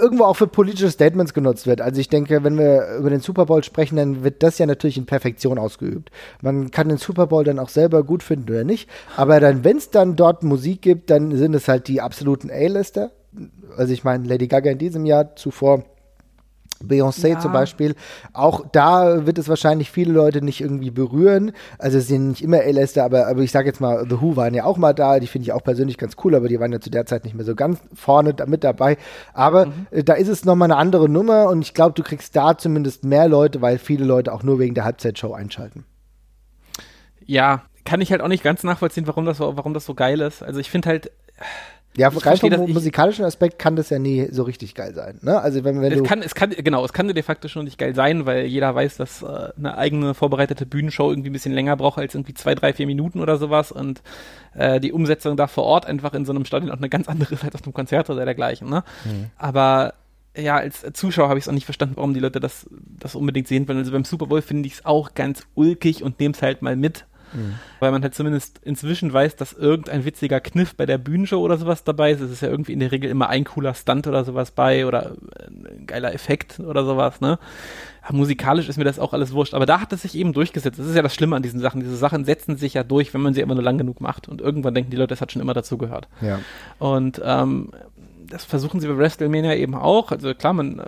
[SPEAKER 1] irgendwo auch für politische Statements genutzt wird. Also ich denke, wenn wir über den Super Bowl sprechen, dann wird das ja natürlich in Perfektion ausgeübt. Man kann den Super Bowl dann auch selber gut finden oder nicht, aber dann, wenn es dann dort Musik gibt, dann sind es halt die absoluten A-Lister. Also ich meine, Lady Gaga in diesem Jahr zuvor Beyoncé ja. zum Beispiel, auch da wird es wahrscheinlich viele Leute nicht irgendwie berühren. Also es sind nicht immer A-Lister, aber, aber ich sage jetzt mal, The Who waren ja auch mal da, die finde ich auch persönlich ganz cool, aber die waren ja zu der Zeit nicht mehr so ganz vorne mit dabei. Aber mhm. äh, da ist es nochmal eine andere Nummer und ich glaube, du kriegst da zumindest mehr Leute, weil viele Leute auch nur wegen der Halbzeitshow einschalten.
[SPEAKER 2] Ja, kann ich halt auch nicht ganz nachvollziehen, warum das so, warum das so geil ist. Also ich finde halt
[SPEAKER 1] ja, rein vom musikalischen Aspekt kann das ja nie so richtig geil sein. Ne? Also wenn, wenn
[SPEAKER 2] es kann, es kann, genau, es kann de facto schon nicht geil sein, weil jeder weiß, dass äh, eine eigene vorbereitete Bühnenshow irgendwie ein bisschen länger braucht als irgendwie zwei, drei, vier Minuten oder sowas und äh, die Umsetzung da vor Ort einfach in so einem Stadion auch eine ganz andere ist als auf einem Konzert oder dergleichen. Ne? Mhm. Aber ja, als Zuschauer habe ich es auch nicht verstanden, warum die Leute das, das unbedingt sehen wollen. Also beim Super Bowl finde ich es auch ganz ulkig und nehme es halt mal mit. Mhm. Weil man halt zumindest inzwischen weiß, dass irgendein witziger Kniff bei der Bühnenshow oder sowas dabei ist. Es ist ja irgendwie in der Regel immer ein cooler Stunt oder sowas bei oder ein geiler Effekt oder sowas, ne? Ja, musikalisch ist mir das auch alles wurscht. Aber da hat es sich eben durchgesetzt. Das ist ja das Schlimme an diesen Sachen. Diese Sachen setzen sich ja durch, wenn man sie immer nur lang genug macht. Und irgendwann denken die Leute, das hat schon immer dazu gehört.
[SPEAKER 1] Ja.
[SPEAKER 2] Und ähm, das versuchen sie bei WrestleMania eben auch. Also klar, man, äh,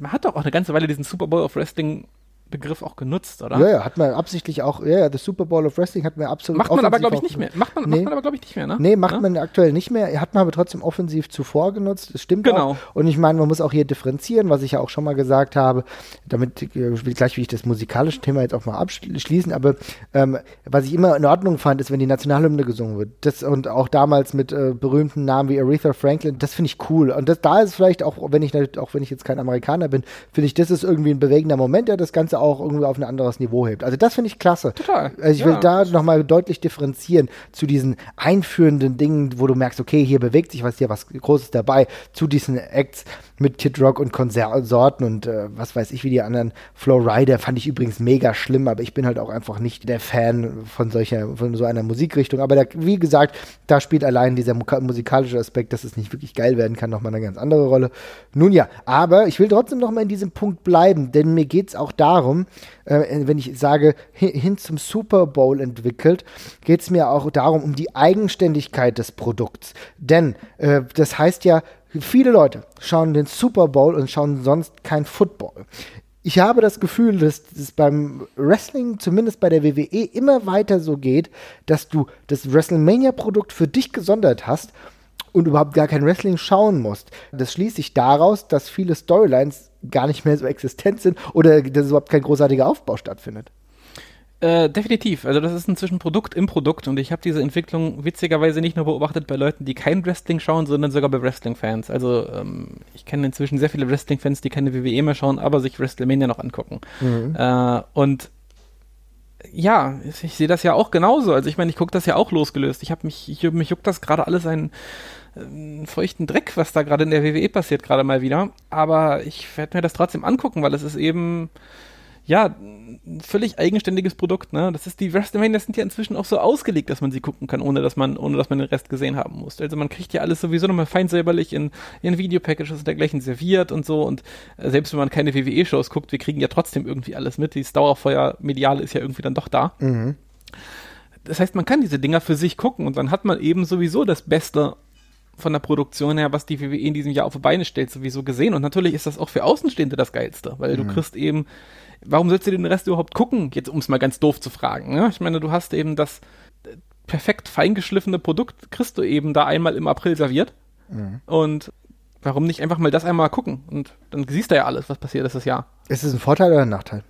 [SPEAKER 2] man hat doch auch eine ganze Weile diesen Super Bowl of Wrestling Begriff auch genutzt, oder?
[SPEAKER 1] Ja, ja, hat man absichtlich auch, ja, ja, das Super Bowl of Wrestling hat man absolut
[SPEAKER 2] Macht man aber, glaube ich, nicht mehr. Macht man,
[SPEAKER 1] Nee.
[SPEAKER 2] macht man aber, glaube ich, nicht mehr, ne?
[SPEAKER 1] Nee, macht
[SPEAKER 2] Ja?
[SPEAKER 1] man aktuell nicht mehr. Hat man aber trotzdem offensiv zuvor genutzt. Das stimmt
[SPEAKER 2] Genau.
[SPEAKER 1] auch. Und ich meine, man muss auch hier differenzieren, was ich ja auch schon mal gesagt habe. Damit äh, gleich will ich das musikalische Thema jetzt auch mal abschließen. Aber ähm, was ich immer in Ordnung fand, ist, wenn die Nationalhymne gesungen wird. Das und auch damals mit äh, berühmten Namen wie Aretha Franklin. Das finde ich cool. Und das, da ist vielleicht auch, wenn ich auch wenn ich jetzt kein Amerikaner bin, finde ich, das ist irgendwie ein bewegender Moment, der das Ganze auch irgendwie auf ein anderes Niveau hebt. Also das finde ich klasse.
[SPEAKER 2] Total.
[SPEAKER 1] Also ich will
[SPEAKER 2] Ja.
[SPEAKER 1] da nochmal deutlich differenzieren zu diesen einführenden Dingen, wo du merkst, okay, hier bewegt sich was, hier was Großes dabei, zu diesen Acts mit Kid Rock und Konsorten und äh, was weiß ich, wie die anderen. Flow Rider fand ich übrigens mega schlimm, aber ich bin halt auch einfach nicht der Fan von solcher, von so einer Musikrichtung. Aber da, wie gesagt, da spielt allein dieser musikalische Aspekt, dass es nicht wirklich geil werden kann, nochmal eine ganz andere Rolle. Nun ja, aber ich will trotzdem nochmal in diesem Punkt bleiben, denn mir geht es auch darum, äh, wenn ich sage, hin, hin zum Super Bowl entwickelt, geht es mir auch darum, um die Eigenständigkeit des Produkts. Denn äh, das heißt ja, viele Leute schauen den Super Bowl und schauen sonst kein Football. Ich habe das Gefühl, dass es beim Wrestling, zumindest bei der WWE, immer weiter so geht, dass du das WrestleMania-Produkt für dich gesondert hast und überhaupt gar kein Wrestling schauen musst. Das schließt sich daraus, dass viele Storylines gar nicht mehr so existent sind oder dass überhaupt kein großartiger Aufbau stattfindet.
[SPEAKER 2] Äh, definitiv. Also das ist inzwischen Produkt im Produkt und ich habe diese Entwicklung witzigerweise nicht nur beobachtet bei Leuten, die kein Wrestling schauen, sondern sogar bei Wrestling-Fans. Also ähm, ich kenne inzwischen sehr viele Wrestling-Fans, die keine WWE mehr schauen, aber sich WrestleMania noch angucken. Äh, und ja, ich, sehe das ja auch genauso. Also ich meine, ich gucke das ja auch losgelöst. Ich habe mich, ich, mich juckt das gerade alles einen äh, feuchten Dreck, was da gerade in der WWE passiert, gerade mal wieder. Aber ich werde mir das trotzdem angucken, weil es ist eben ja, ein völlig eigenständiges Produkt, ne? Das ist die WrestleMania sind ja inzwischen auch so ausgelegt, dass man sie gucken kann, ohne dass man, ohne dass man den Rest gesehen haben muss. Also man kriegt ja alles sowieso nochmal fein säuberlich in, in Videopackages und dergleichen serviert und so. Und äh, selbst wenn man keine WWE-Shows guckt, wir kriegen ja trotzdem irgendwie alles mit. Dieses Dauerfeuer mediale ist ja irgendwie dann doch da. Das heißt, man kann diese Dinger für sich gucken und dann hat man eben sowieso das Beste von der Produktion her, was die WWE in diesem Jahr auf die Beine stellt, sowieso gesehen. Und natürlich ist das auch für Außenstehende das Geilste, weil du kriegst eben, warum sollst du den Rest überhaupt gucken? Jetzt, um es mal ganz doof zu fragen. Ne? Ich meine, du hast eben das äh, perfekt feingeschliffene Produkt, kriegst du eben da einmal im April serviert. Und warum nicht einfach mal das einmal gucken? Und dann siehst du ja alles, was passiert ist das Jahr.
[SPEAKER 1] Ist es ein Vorteil oder ein Nachteil?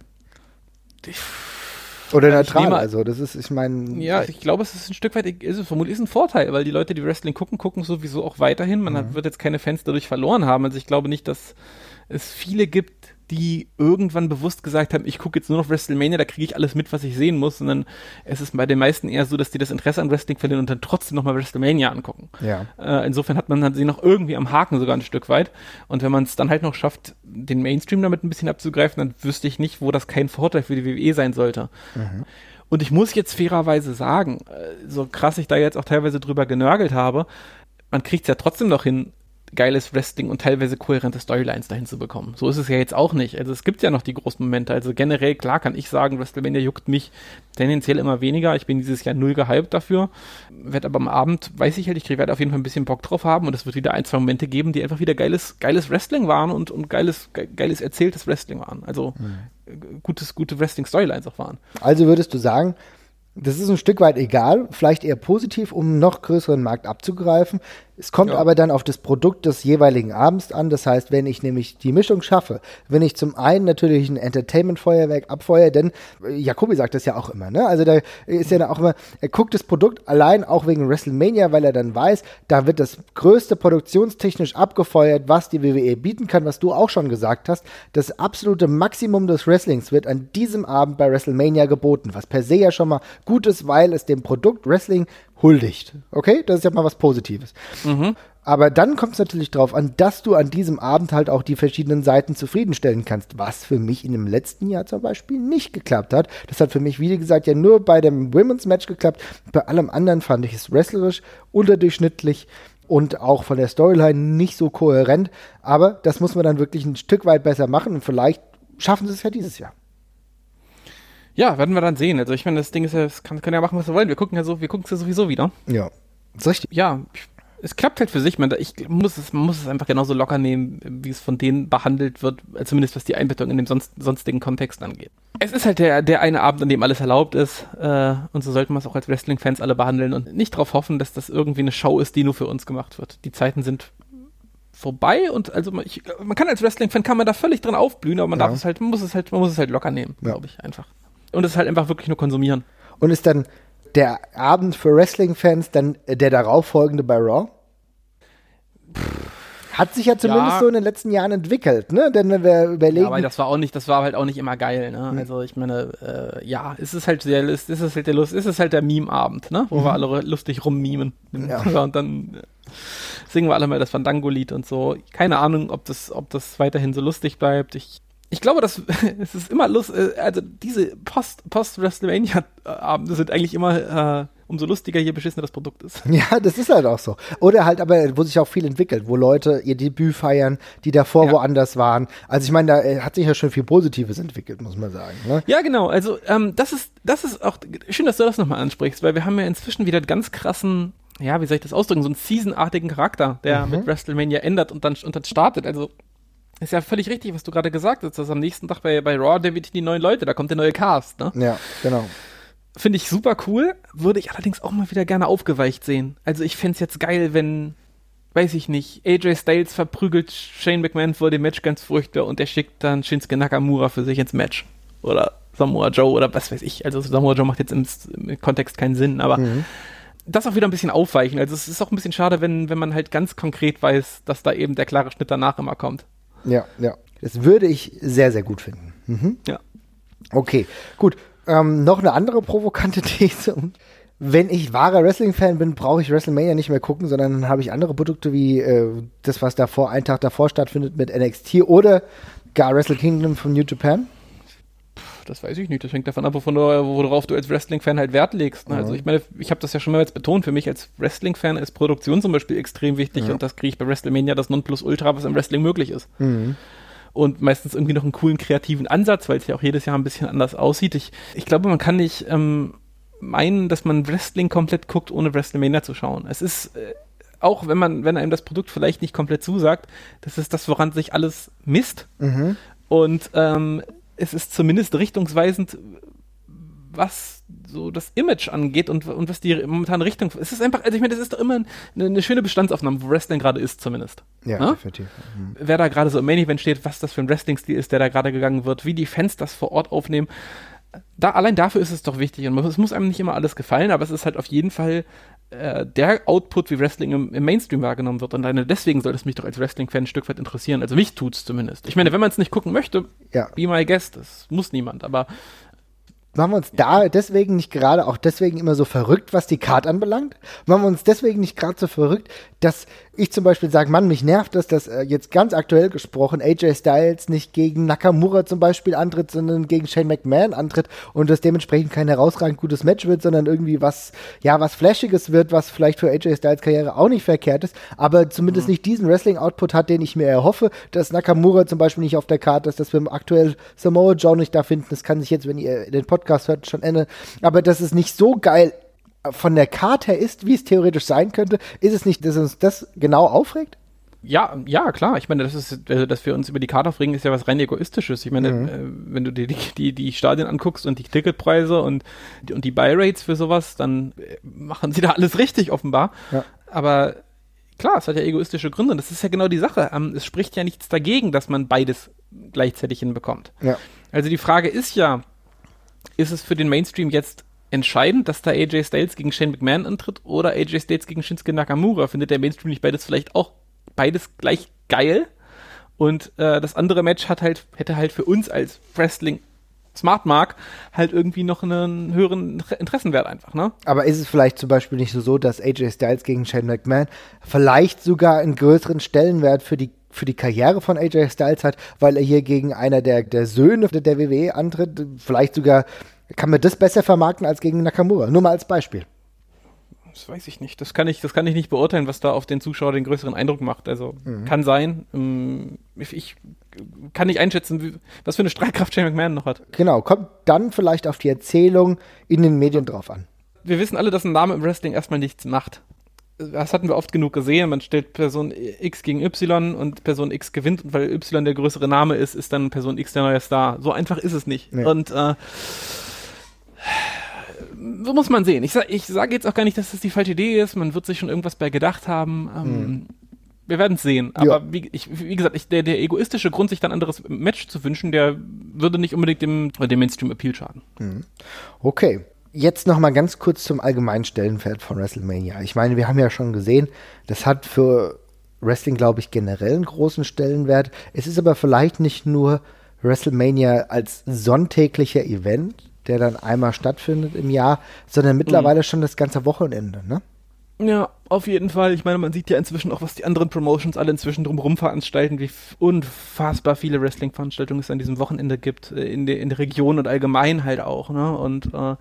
[SPEAKER 1] Oder
[SPEAKER 2] Ja,
[SPEAKER 1] neutral,
[SPEAKER 2] nehme-
[SPEAKER 1] also das ist, ich meine,
[SPEAKER 2] Ja, ich glaube, es ist ein Stück weit, ist es vermutlich ist ein Vorteil, weil die Leute, die Wrestling gucken, gucken sowieso auch weiterhin. Man hat, wird jetzt keine Fans dadurch verloren haben. Also ich glaube nicht, dass es viele gibt, die irgendwann bewusst gesagt haben, ich gucke jetzt nur noch WrestleMania, da kriege ich alles mit, was ich sehen muss, sondern es ist bei den meisten eher so, dass die das Interesse an Wrestling verlieren und dann trotzdem nochmal WrestleMania angucken.
[SPEAKER 1] ja.
[SPEAKER 2] Äh, insofern hat man dann sie noch irgendwie am Haken sogar ein Stück weit. Und wenn man es dann halt noch schafft, den Mainstream damit ein bisschen abzugreifen, dann wüsste ich nicht, wo das kein Vorteil für die WWE sein sollte. Und ich muss jetzt fairerweise sagen, äh, so krass ich da jetzt auch teilweise drüber genörgelt habe, man kriegt es ja trotzdem noch hin, geiles Wrestling und teilweise kohärente Storylines dahin zu bekommen. So ist es ja jetzt auch nicht. Also es gibt ja noch die großen Momente. Also generell, klar kann ich sagen, WrestleMania juckt mich tendenziell immer weniger. Ich bin dieses Jahr null gehypt dafür. Werd aber am Abend, weiß ich halt, ich werde auf jeden Fall ein bisschen Bock drauf haben und es wird wieder ein, zwei Momente geben, die einfach wieder geiles, geiles Wrestling waren und, und geiles, ge- geiles erzähltes Wrestling waren. Also äh, gutes, gute Wrestling-Storylines auch waren.
[SPEAKER 1] Also würdest du sagen, das ist ein Stück weit egal, vielleicht eher positiv, um einen noch größeren Markt abzugreifen. Es kommt
[SPEAKER 2] Ja.
[SPEAKER 1] aber dann auf das Produkt des jeweiligen Abends an. Das heißt, wenn ich nämlich die Mischung schaffe, wenn ich zum einen natürlich ein Entertainment-Feuerwerk abfeuere, denn äh, Jacobi sagt das ja auch immer, ne? Also da ist ja dann auch immer, er guckt das Produkt allein auch wegen WrestleMania, weil er dann weiß, da wird das größte produktionstechnisch abgefeuert, was die WWE bieten kann, was du auch schon gesagt hast. Das absolute Maximum des Wrestlings wird an diesem Abend bei WrestleMania geboten, was per se ja schon mal gut ist, weil es dem Produkt Wrestling huldigt. Okay, das ist ja mal was Positives. Aber dann kommt es natürlich darauf an, dass du an diesem Abend halt auch die verschiedenen Seiten zufriedenstellen kannst, was für mich in dem letzten Jahr zum Beispiel nicht geklappt hat. Das hat für mich, wie gesagt, ja nur bei dem Women's Match geklappt. Bei allem anderen fand ich es wrestlerisch unterdurchschnittlich und auch von der Storyline nicht so kohärent. Aber das muss man dann wirklich ein Stück weit besser machen und vielleicht schaffen sie es ja dieses Jahr.
[SPEAKER 2] Ja, werden wir dann sehen. Also ich meine, das Ding ist ja, es kann, können ja machen, was wir wollen. Wir gucken ja so, wir gucken es ja sowieso wieder.
[SPEAKER 1] Ja, ist richtig.
[SPEAKER 2] Ja, es klappt halt für sich. Man, ich muss es, man muss es einfach genauso locker nehmen, wie es von denen behandelt wird, zumindest was die Einbettung in den sonst, sonstigen Kontext angeht. Es ist halt der, der eine Abend, an dem alles erlaubt ist. Äh, und so sollten wir es auch als Wrestling-Fans alle behandeln und nicht darauf hoffen, dass das irgendwie eine Show ist, die nur für uns gemacht wird. Die Zeiten sind vorbei und also man, ich, man kann als Wrestling-Fan kann man da völlig drin aufblühen, aber man ja. darf es halt, man muss es halt, man muss es halt locker nehmen, ja. glaube ich, einfach. Und es halt einfach wirklich nur konsumieren.
[SPEAKER 1] Und ist dann der Abend für Wrestling-Fans dann der darauffolgende bei Raw? Hat sich ja zumindest ja. so in den letzten Jahren entwickelt, ne? Denn wenn wir überlegen. Ja,
[SPEAKER 2] aber das war auch nicht, das war halt auch nicht immer geil, ne? Mhm. Also ich meine, äh, ja, es ist halt sehr, es ist halt der Lust, es ist halt der Meme-Abend, ne? Wo mhm. wir alle lustig rummimen. Ja. Und dann äh, singen wir alle mal das Fandango-Lied und so. Keine Ahnung, ob das, ob das weiterhin so lustig bleibt. Ich ich glaube, dass es ist immer lustig, äh, also diese Post-WrestleMania-Abende sind eigentlich immer äh, umso lustiger, je beschissener das Produkt ist.
[SPEAKER 1] Ja, das ist halt auch so. Oder halt aber, wo sich auch viel entwickelt, wo Leute ihr Debüt feiern, die davor ja. woanders waren. Also ich meine, da äh, hat sich ja schon viel Positives entwickelt, muss man sagen. Ne?
[SPEAKER 2] Ja, genau. Also ähm, das ist, das ist auch schön, dass du das nochmal ansprichst, weil wir haben ja inzwischen wieder ganz krassen ja, wie soll ich das ausdrücken, so einen Season-artigen Charakter, der mhm. mit WrestleMania ändert und dann, und dann startet. Also ist ja völlig richtig, was du gerade gesagt hast, dass am nächsten Tag bei, bei Raw der wird die neuen Leute, da kommt der neue Cast, ne?
[SPEAKER 1] Ja, genau.
[SPEAKER 2] Finde ich super cool, würde ich allerdings auch mal wieder gerne aufgeweicht sehen. Also ich fände es jetzt geil, wenn, weiß ich nicht, AJ Styles verprügelt Shane McMahon vor dem Match ganz furchtbar und der schickt dann Shinsuke Nakamura für sich ins Match. Oder Samoa Joe oder was weiß ich. Also Samoa Joe macht jetzt im, im Kontext keinen Sinn, aber mhm. das auch wieder ein bisschen aufweichen. Also es ist auch ein bisschen schade, wenn, wenn man halt ganz konkret weiß, dass da eben der klare Schnitt danach immer kommt.
[SPEAKER 1] Ja, ja. Das würde ich sehr, sehr gut finden. Mhm.
[SPEAKER 2] Ja.
[SPEAKER 1] Okay, gut. Ähm, noch eine andere provokante These. Wenn ich wahrer Wrestling-Fan bin, brauche ich WrestleMania nicht mehr gucken, sondern dann habe ich andere Produkte wie äh, das, was davor, einen Tag davor stattfindet mit NXT oder gar Wrestle Kingdom von New Japan
[SPEAKER 2] das weiß ich nicht. Das hängt davon ab, worauf du als Wrestling-Fan halt Wert legst. Ne? Also mhm. Also ich meine, ich habe das ja schon mal jetzt betont. Für mich als Wrestling-Fan ist Produktion zum Beispiel extrem wichtig ja. und das kriege ich bei WrestleMania das Nonplusultra, was im Wrestling möglich ist. Mhm. Und meistens irgendwie noch einen coolen kreativen Ansatz, weil es ja auch jedes Jahr ein bisschen anders aussieht. Ich, ich glaube, man kann nicht ähm, meinen, dass man Wrestling komplett guckt, ohne WrestleMania zu schauen. Es ist äh, auch wenn man, wenn einem das Produkt vielleicht nicht komplett zusagt, das ist das, woran sich alles misst. Mhm. Und ähm, es ist zumindest richtungsweisend, was so das Image angeht und, und was die momentane Richtung. Es ist einfach, also ich meine, das ist doch immer eine, eine schöne Bestandsaufnahme, wo Wrestling gerade ist, zumindest.
[SPEAKER 1] Ja, ja? definitiv.
[SPEAKER 2] Mhm. Wer da gerade so im Main Event steht, was das für ein Wrestling-Stil ist, der da gerade gegangen wird, wie die Fans das vor Ort aufnehmen. Da, allein dafür ist es doch wichtig. Und es muss einem nicht immer alles gefallen, aber es ist halt auf jeden Fall äh, der Output, wie Wrestling im, im, Mainstream wahrgenommen wird. Und deswegen sollte es mich doch als Wrestling-Fan ein Stück weit interessieren. Also mich tut es zumindest. Ich meine, wenn man es nicht gucken möchte, ja. be my guest, das muss niemand. Aber
[SPEAKER 1] Machen wir uns da deswegen nicht gerade auch deswegen immer so verrückt, was die Card anbelangt? Machen wir uns deswegen nicht gerade so verrückt, dass ich zum Beispiel sage, Mann, mich nervt es, dass äh, jetzt ganz aktuell gesprochen AJ Styles nicht gegen Nakamura zum Beispiel antritt, sondern gegen Shane McMahon antritt und das dementsprechend kein herausragend gutes Match wird, sondern irgendwie was, ja, was Flashiges wird, was vielleicht für AJ Styles Karriere auch nicht verkehrt ist, aber zumindest mhm. nicht diesen Wrestling-Output hat, den ich mir erhoffe, dass Nakamura zum Beispiel nicht auf der Karte ist, dass wir aktuell Samoa Joe nicht da finden. Das kann sich jetzt, wenn ihr den Podcast hört, schon Ende. Aber dass es nicht so geil von der Karte her ist, wie es theoretisch sein könnte, ist es nicht, dass uns das genau aufregt?
[SPEAKER 2] Ja, ja, klar. Ich meine, das ist, also, dass wir uns über die Karte aufregen, ist ja was rein egoistisches. Ich meine, mhm. äh, wenn du dir die, die, die Stadien anguckst und die Ticketpreise und, die, und die Buy-Rates für sowas, dann äh, machen sie da alles richtig offenbar. Ja. Aber klar, es hat ja egoistische Gründe und das ist ja genau die Sache. Ähm, es spricht ja nichts dagegen, dass man beides gleichzeitig hinbekommt. Ja. Also die Frage ist ja, ist es für den Mainstream jetzt entscheidend, dass da AJ Styles gegen Shane McMahon antritt oder AJ Styles gegen Shinsuke Nakamura? Findet der Mainstream nicht beides vielleicht auch beides gleich geil? Und äh, das andere Match hat halt, hätte halt für uns als Wrestling Smart Mark halt irgendwie noch einen höheren Interessenwert einfach, ne?
[SPEAKER 1] Aber ist es vielleicht zum Beispiel nicht so, so dass AJ Styles gegen Shane McMahon vielleicht sogar einen größeren Stellenwert für die für die Karriere von AJ Styles hat, weil er hier gegen einer der, der Söhne der WWE antritt. Vielleicht sogar kann man das besser vermarkten als gegen Nakamura. Nur mal als Beispiel.
[SPEAKER 2] Das weiß ich nicht. Das kann ich, das kann ich nicht beurteilen, was da auf den Zuschauer den größeren Eindruck macht. Also mhm. kann sein. Ähm, ich kann nicht einschätzen, was für eine Streitkraft Shane McMahon noch hat.
[SPEAKER 1] Genau, kommt dann vielleicht auf die Erzählung in den Medien drauf an.
[SPEAKER 2] Wir wissen alle, dass ein Name im Wrestling erstmal nichts macht. das hatten wir oft genug gesehen. Man stellt Person X gegen Y und Person X gewinnt und weil Y der größere Name ist, ist dann Person X der neue Star. So einfach ist es nicht. Nee. Und äh, so muss man sehen. Ich, sag, ich sage jetzt auch gar nicht, dass das die falsche Idee ist. Man wird sich schon irgendwas bei gedacht haben. Ähm, mhm. Wir werden es sehen. Aber ja. wie, ich, wie, gesagt, ich, der, der egoistische Grund, sich dann ein anderes Match zu wünschen, der würde nicht unbedingt dem, dem Mainstream-Appeal schaden. Mhm.
[SPEAKER 1] Okay. Jetzt noch mal ganz kurz zum allgemeinen Stellenwert von WrestleMania. Ich meine, wir haben ja schon gesehen, das hat für Wrestling, glaube ich, generell einen großen Stellenwert. Es ist aber vielleicht nicht nur WrestleMania als sonntäglicher Event, der dann einmal stattfindet im Jahr, sondern mittlerweile mhm. schon das ganze Wochenende, ne?
[SPEAKER 2] Ja, auf jeden Fall. Ich meine, man sieht ja inzwischen auch, was die anderen Promotions alle inzwischen drumherum veranstalten, wie unfassbar viele Wrestling-Veranstaltungen es an diesem Wochenende gibt, äh, in, der, in der Region und allgemein halt auch, ne? Und äh,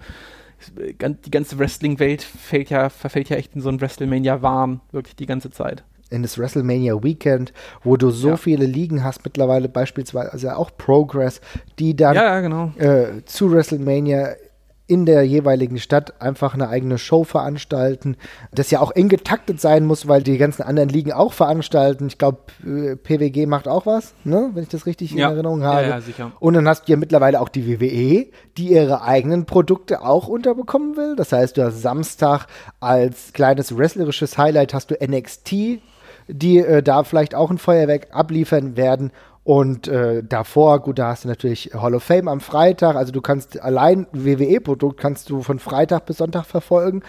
[SPEAKER 2] die ganze Wrestling-Welt fällt ja, verfällt ja echt in so ein WrestleMania-Wahn, wirklich die ganze Zeit
[SPEAKER 1] in das WrestleMania Weekend, wo du so ja. viele Ligen hast, mittlerweile beispielsweise also auch Progress, die dann
[SPEAKER 2] ja, genau.
[SPEAKER 1] äh, zu WrestleMania in der jeweiligen Stadt einfach eine eigene Show veranstalten, das ja auch eng getaktet sein muss, weil die ganzen anderen Ligen auch veranstalten. Ich glaube, äh, PWG macht auch was, ne? wenn ich das richtig ja. in Erinnerung habe. Ja, ja, sicher. Und dann hast du ja mittlerweile auch die WWE, die ihre eigenen Produkte auch unterbekommen will. Das heißt, du hast Samstag als kleines wrestlerisches Highlight hast du NXT, die äh, da vielleicht auch ein Feuerwerk abliefern werden. Und äh, davor, gut, da hast du natürlich Hall of Fame am Freitag. Also du kannst allein WWE-Produkt kannst du von Freitag bis Sonntag verfolgen.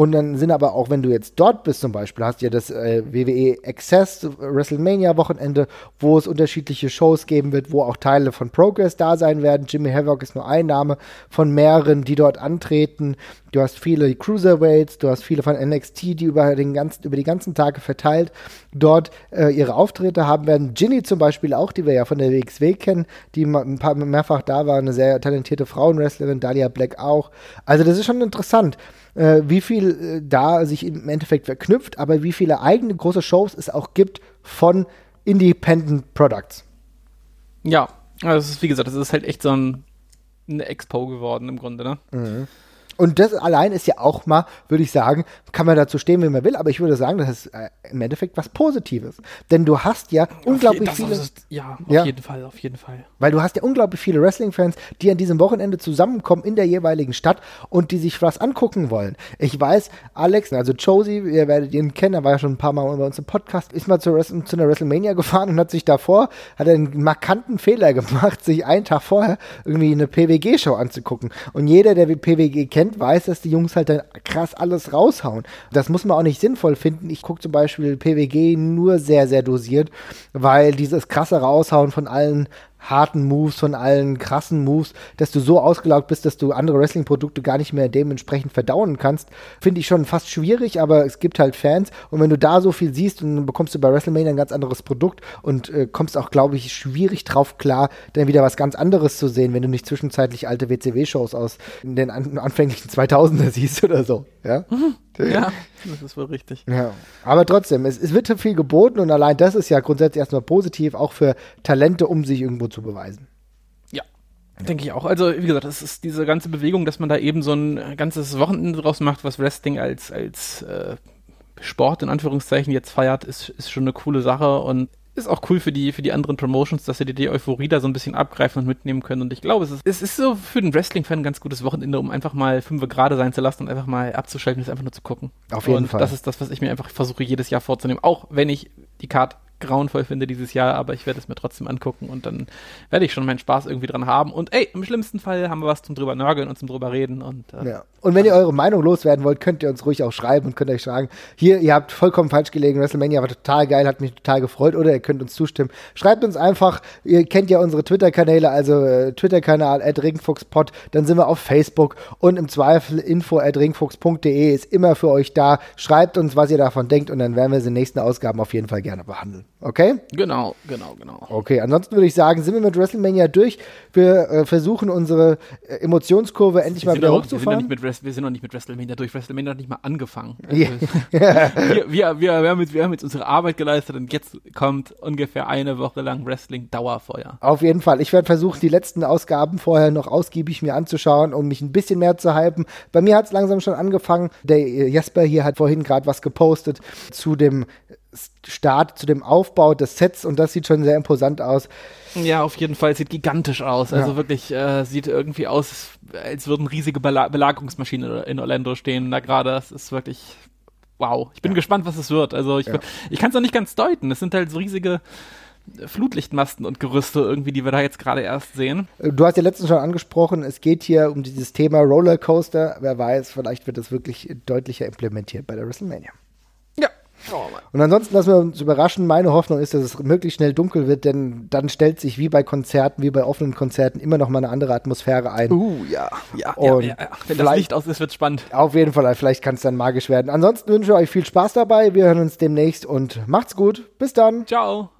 [SPEAKER 1] Und dann sind aber auch, wenn du jetzt dort bist zum Beispiel, hast du ja das äh, WWE Access WrestleMania Wochenende, wo es unterschiedliche Shows geben wird, wo auch Teile von Progress da sein werden. Jimmy Havoc ist nur ein Name von mehreren, die dort antreten. Du hast viele Cruiserweights, du hast viele von NXT, die über, den ganzen, über die ganzen Tage verteilt dort äh, ihre Auftritte haben werden. Ginny zum Beispiel auch, die wir ja von der WXW kennen, die ein paar mehrfach da war, eine sehr talentierte Frauenwrestlerin, Dahlia Black auch. Also das ist schon interessant äh, wie viel äh, da sich im Endeffekt verknüpft, aber wie viele eigene große Shows es auch gibt von Independent Products.
[SPEAKER 2] Ja, also es ist, wie gesagt, das ist halt echt so ein, eine Expo geworden im Grunde, ne? Mhm.
[SPEAKER 1] Und das allein ist ja auch mal, würde ich sagen, kann man dazu stehen, wie man will, aber ich würde sagen, das ist äh, im Endeffekt was Positives. Denn du hast ja unglaublich viele. Ist,
[SPEAKER 2] ja, auf ja, jeden Fall, auf jeden Fall.
[SPEAKER 1] Weil du hast ja unglaublich viele Wrestling-Fans, die an diesem Wochenende zusammenkommen in der jeweiligen Stadt und die sich was angucken wollen. Ich weiß, Alex, also Josie, ihr werdet ihn kennen, er war ja schon ein paar Mal bei uns im Podcast, ist mal zu, zu einer WrestleMania gefahren und hat sich davor, hat einen markanten Fehler gemacht, sich einen Tag vorher irgendwie eine PWG-Show anzugucken. Und jeder, der PWG kennt, kennt, weiß, dass die Jungs halt dann krass alles raushauen. Das muss man auch nicht sinnvoll finden. Ich gucke zum Beispiel PWG nur sehr, sehr dosiert, weil dieses krasse Raushauen von allen harten Moves, von allen krassen Moves, dass du so ausgelaugt bist, dass du andere Wrestling-Produkte gar nicht mehr dementsprechend verdauen kannst, finde ich schon fast schwierig, aber es gibt halt Fans und wenn du da so viel siehst, dann bekommst du bei WrestleMania ein ganz anderes Produkt und äh, kommst auch, glaube ich, schwierig drauf klar, dann wieder was ganz anderes zu sehen, wenn du nicht zwischenzeitlich alte WCW-Shows aus den an anfänglichen 2000er siehst oder so. Ja?
[SPEAKER 2] Mhm. Ja, das ist wohl richtig.
[SPEAKER 1] Ja. Aber trotzdem, es, es wird viel geboten und allein das ist ja grundsätzlich erstmal positiv, auch für Talente, um sich irgendwo zu beweisen.
[SPEAKER 2] Ja, denke ich auch. Also, wie gesagt, es ist diese ganze Bewegung, dass man da eben so ein ganzes Wochenende draus macht, was Wrestling als, als äh, Sport in Anführungszeichen jetzt feiert, ist, ist schon eine coole Sache und ist auch cool für die, für die anderen Promotions, dass sie die, die Euphorie da so ein bisschen abgreifen und mitnehmen können. Und ich glaube, es ist, es ist so für den Wrestling-Fan ein ganz gutes Wochenende, um einfach mal fünf gerade sein zu lassen und einfach mal abzuschalten und es einfach nur zu gucken.
[SPEAKER 1] Auf jeden
[SPEAKER 2] und
[SPEAKER 1] Fall.
[SPEAKER 2] Das ist das, was ich mir einfach versuche, jedes Jahr vorzunehmen. Auch wenn ich die Card grauenvoll finde dieses Jahr, aber ich werde es mir trotzdem angucken und dann werde ich schon meinen Spaß irgendwie dran haben. Und ey, im schlimmsten Fall haben wir was zum drüber nörgeln und zum drüber reden. Und,
[SPEAKER 1] äh, ja. und wenn ihr eure Meinung loswerden wollt, könnt ihr uns ruhig auch schreiben und könnt euch sagen, hier, ihr habt vollkommen falsch gelegen, WrestleMania war total geil, hat mich total gefreut oder ihr könnt uns zustimmen. Schreibt uns einfach, ihr kennt ja unsere Twitter-Kanäle, also äh, Twitter-Kanal at ringfuchspot, dann sind wir auf Facebook und im Zweifel info at ringfuchs.de ist immer für euch da. Schreibt uns, was ihr davon denkt und dann werden wir sie in den nächsten Ausgaben auf jeden Fall gerne behandeln. Okay?
[SPEAKER 2] Genau, genau, genau.
[SPEAKER 1] Okay, ansonsten würde ich sagen, sind wir mit WrestleMania durch. Wir äh, versuchen unsere äh, Emotionskurve endlich mal wieder
[SPEAKER 2] auch,
[SPEAKER 1] hochzufahren.
[SPEAKER 2] Wir sind, mit, wir sind noch nicht mit WrestleMania durch. WrestleMania hat nicht mal angefangen.
[SPEAKER 1] Ja.
[SPEAKER 2] wir, wir, wir, wir, haben jetzt, wir haben jetzt unsere Arbeit geleistet und jetzt kommt ungefähr eine Woche lang Wrestling-Dauerfeuer.
[SPEAKER 1] Auf jeden Fall. Ich werde versuchen, die letzten Ausgaben vorher noch ausgiebig mir anzuschauen, um mich ein bisschen mehr zu hypen. Bei mir hat es langsam schon angefangen. Der äh, Jesper hier hat vorhin gerade was gepostet zu dem Start, zu dem Aufbau des Sets und das sieht schon sehr imposant aus.
[SPEAKER 2] Ja, auf jeden Fall. Sieht gigantisch aus. Also
[SPEAKER 1] Ja.
[SPEAKER 2] wirklich äh, sieht irgendwie aus, als würden riesige Bela Belagerungsmaschinen in Orlando stehen. Da gerade, das ist wirklich wow. Ich bin gespannt, was es wird. Also ich,
[SPEAKER 1] Ja.
[SPEAKER 2] ich kann es noch nicht ganz deuten. Es sind halt so riesige Flutlichtmasten und Gerüste irgendwie, die wir da jetzt gerade erst sehen.
[SPEAKER 1] Du hast ja letztens schon angesprochen, es geht hier um dieses Thema Rollercoaster. Wer weiß, vielleicht wird das wirklich deutlicher implementiert bei der WrestleMania.
[SPEAKER 2] Ja. Schauen wir mal.
[SPEAKER 1] Und ansonsten lassen wir uns überraschen. Meine Hoffnung ist, dass es möglichst schnell dunkel wird, denn dann stellt sich wie bei Konzerten, wie bei offenen Konzerten immer noch mal eine andere Atmosphäre ein.
[SPEAKER 2] Uh, ja. Ja, ja,
[SPEAKER 1] Und
[SPEAKER 2] ja. Wenn das Licht aus ist, wird spannend.
[SPEAKER 1] Auf jeden Fall, vielleicht kann es dann magisch werden. Ansonsten wünsche ich euch viel Spaß dabei. Wir hören uns demnächst und macht's gut. Bis dann.
[SPEAKER 2] Ciao.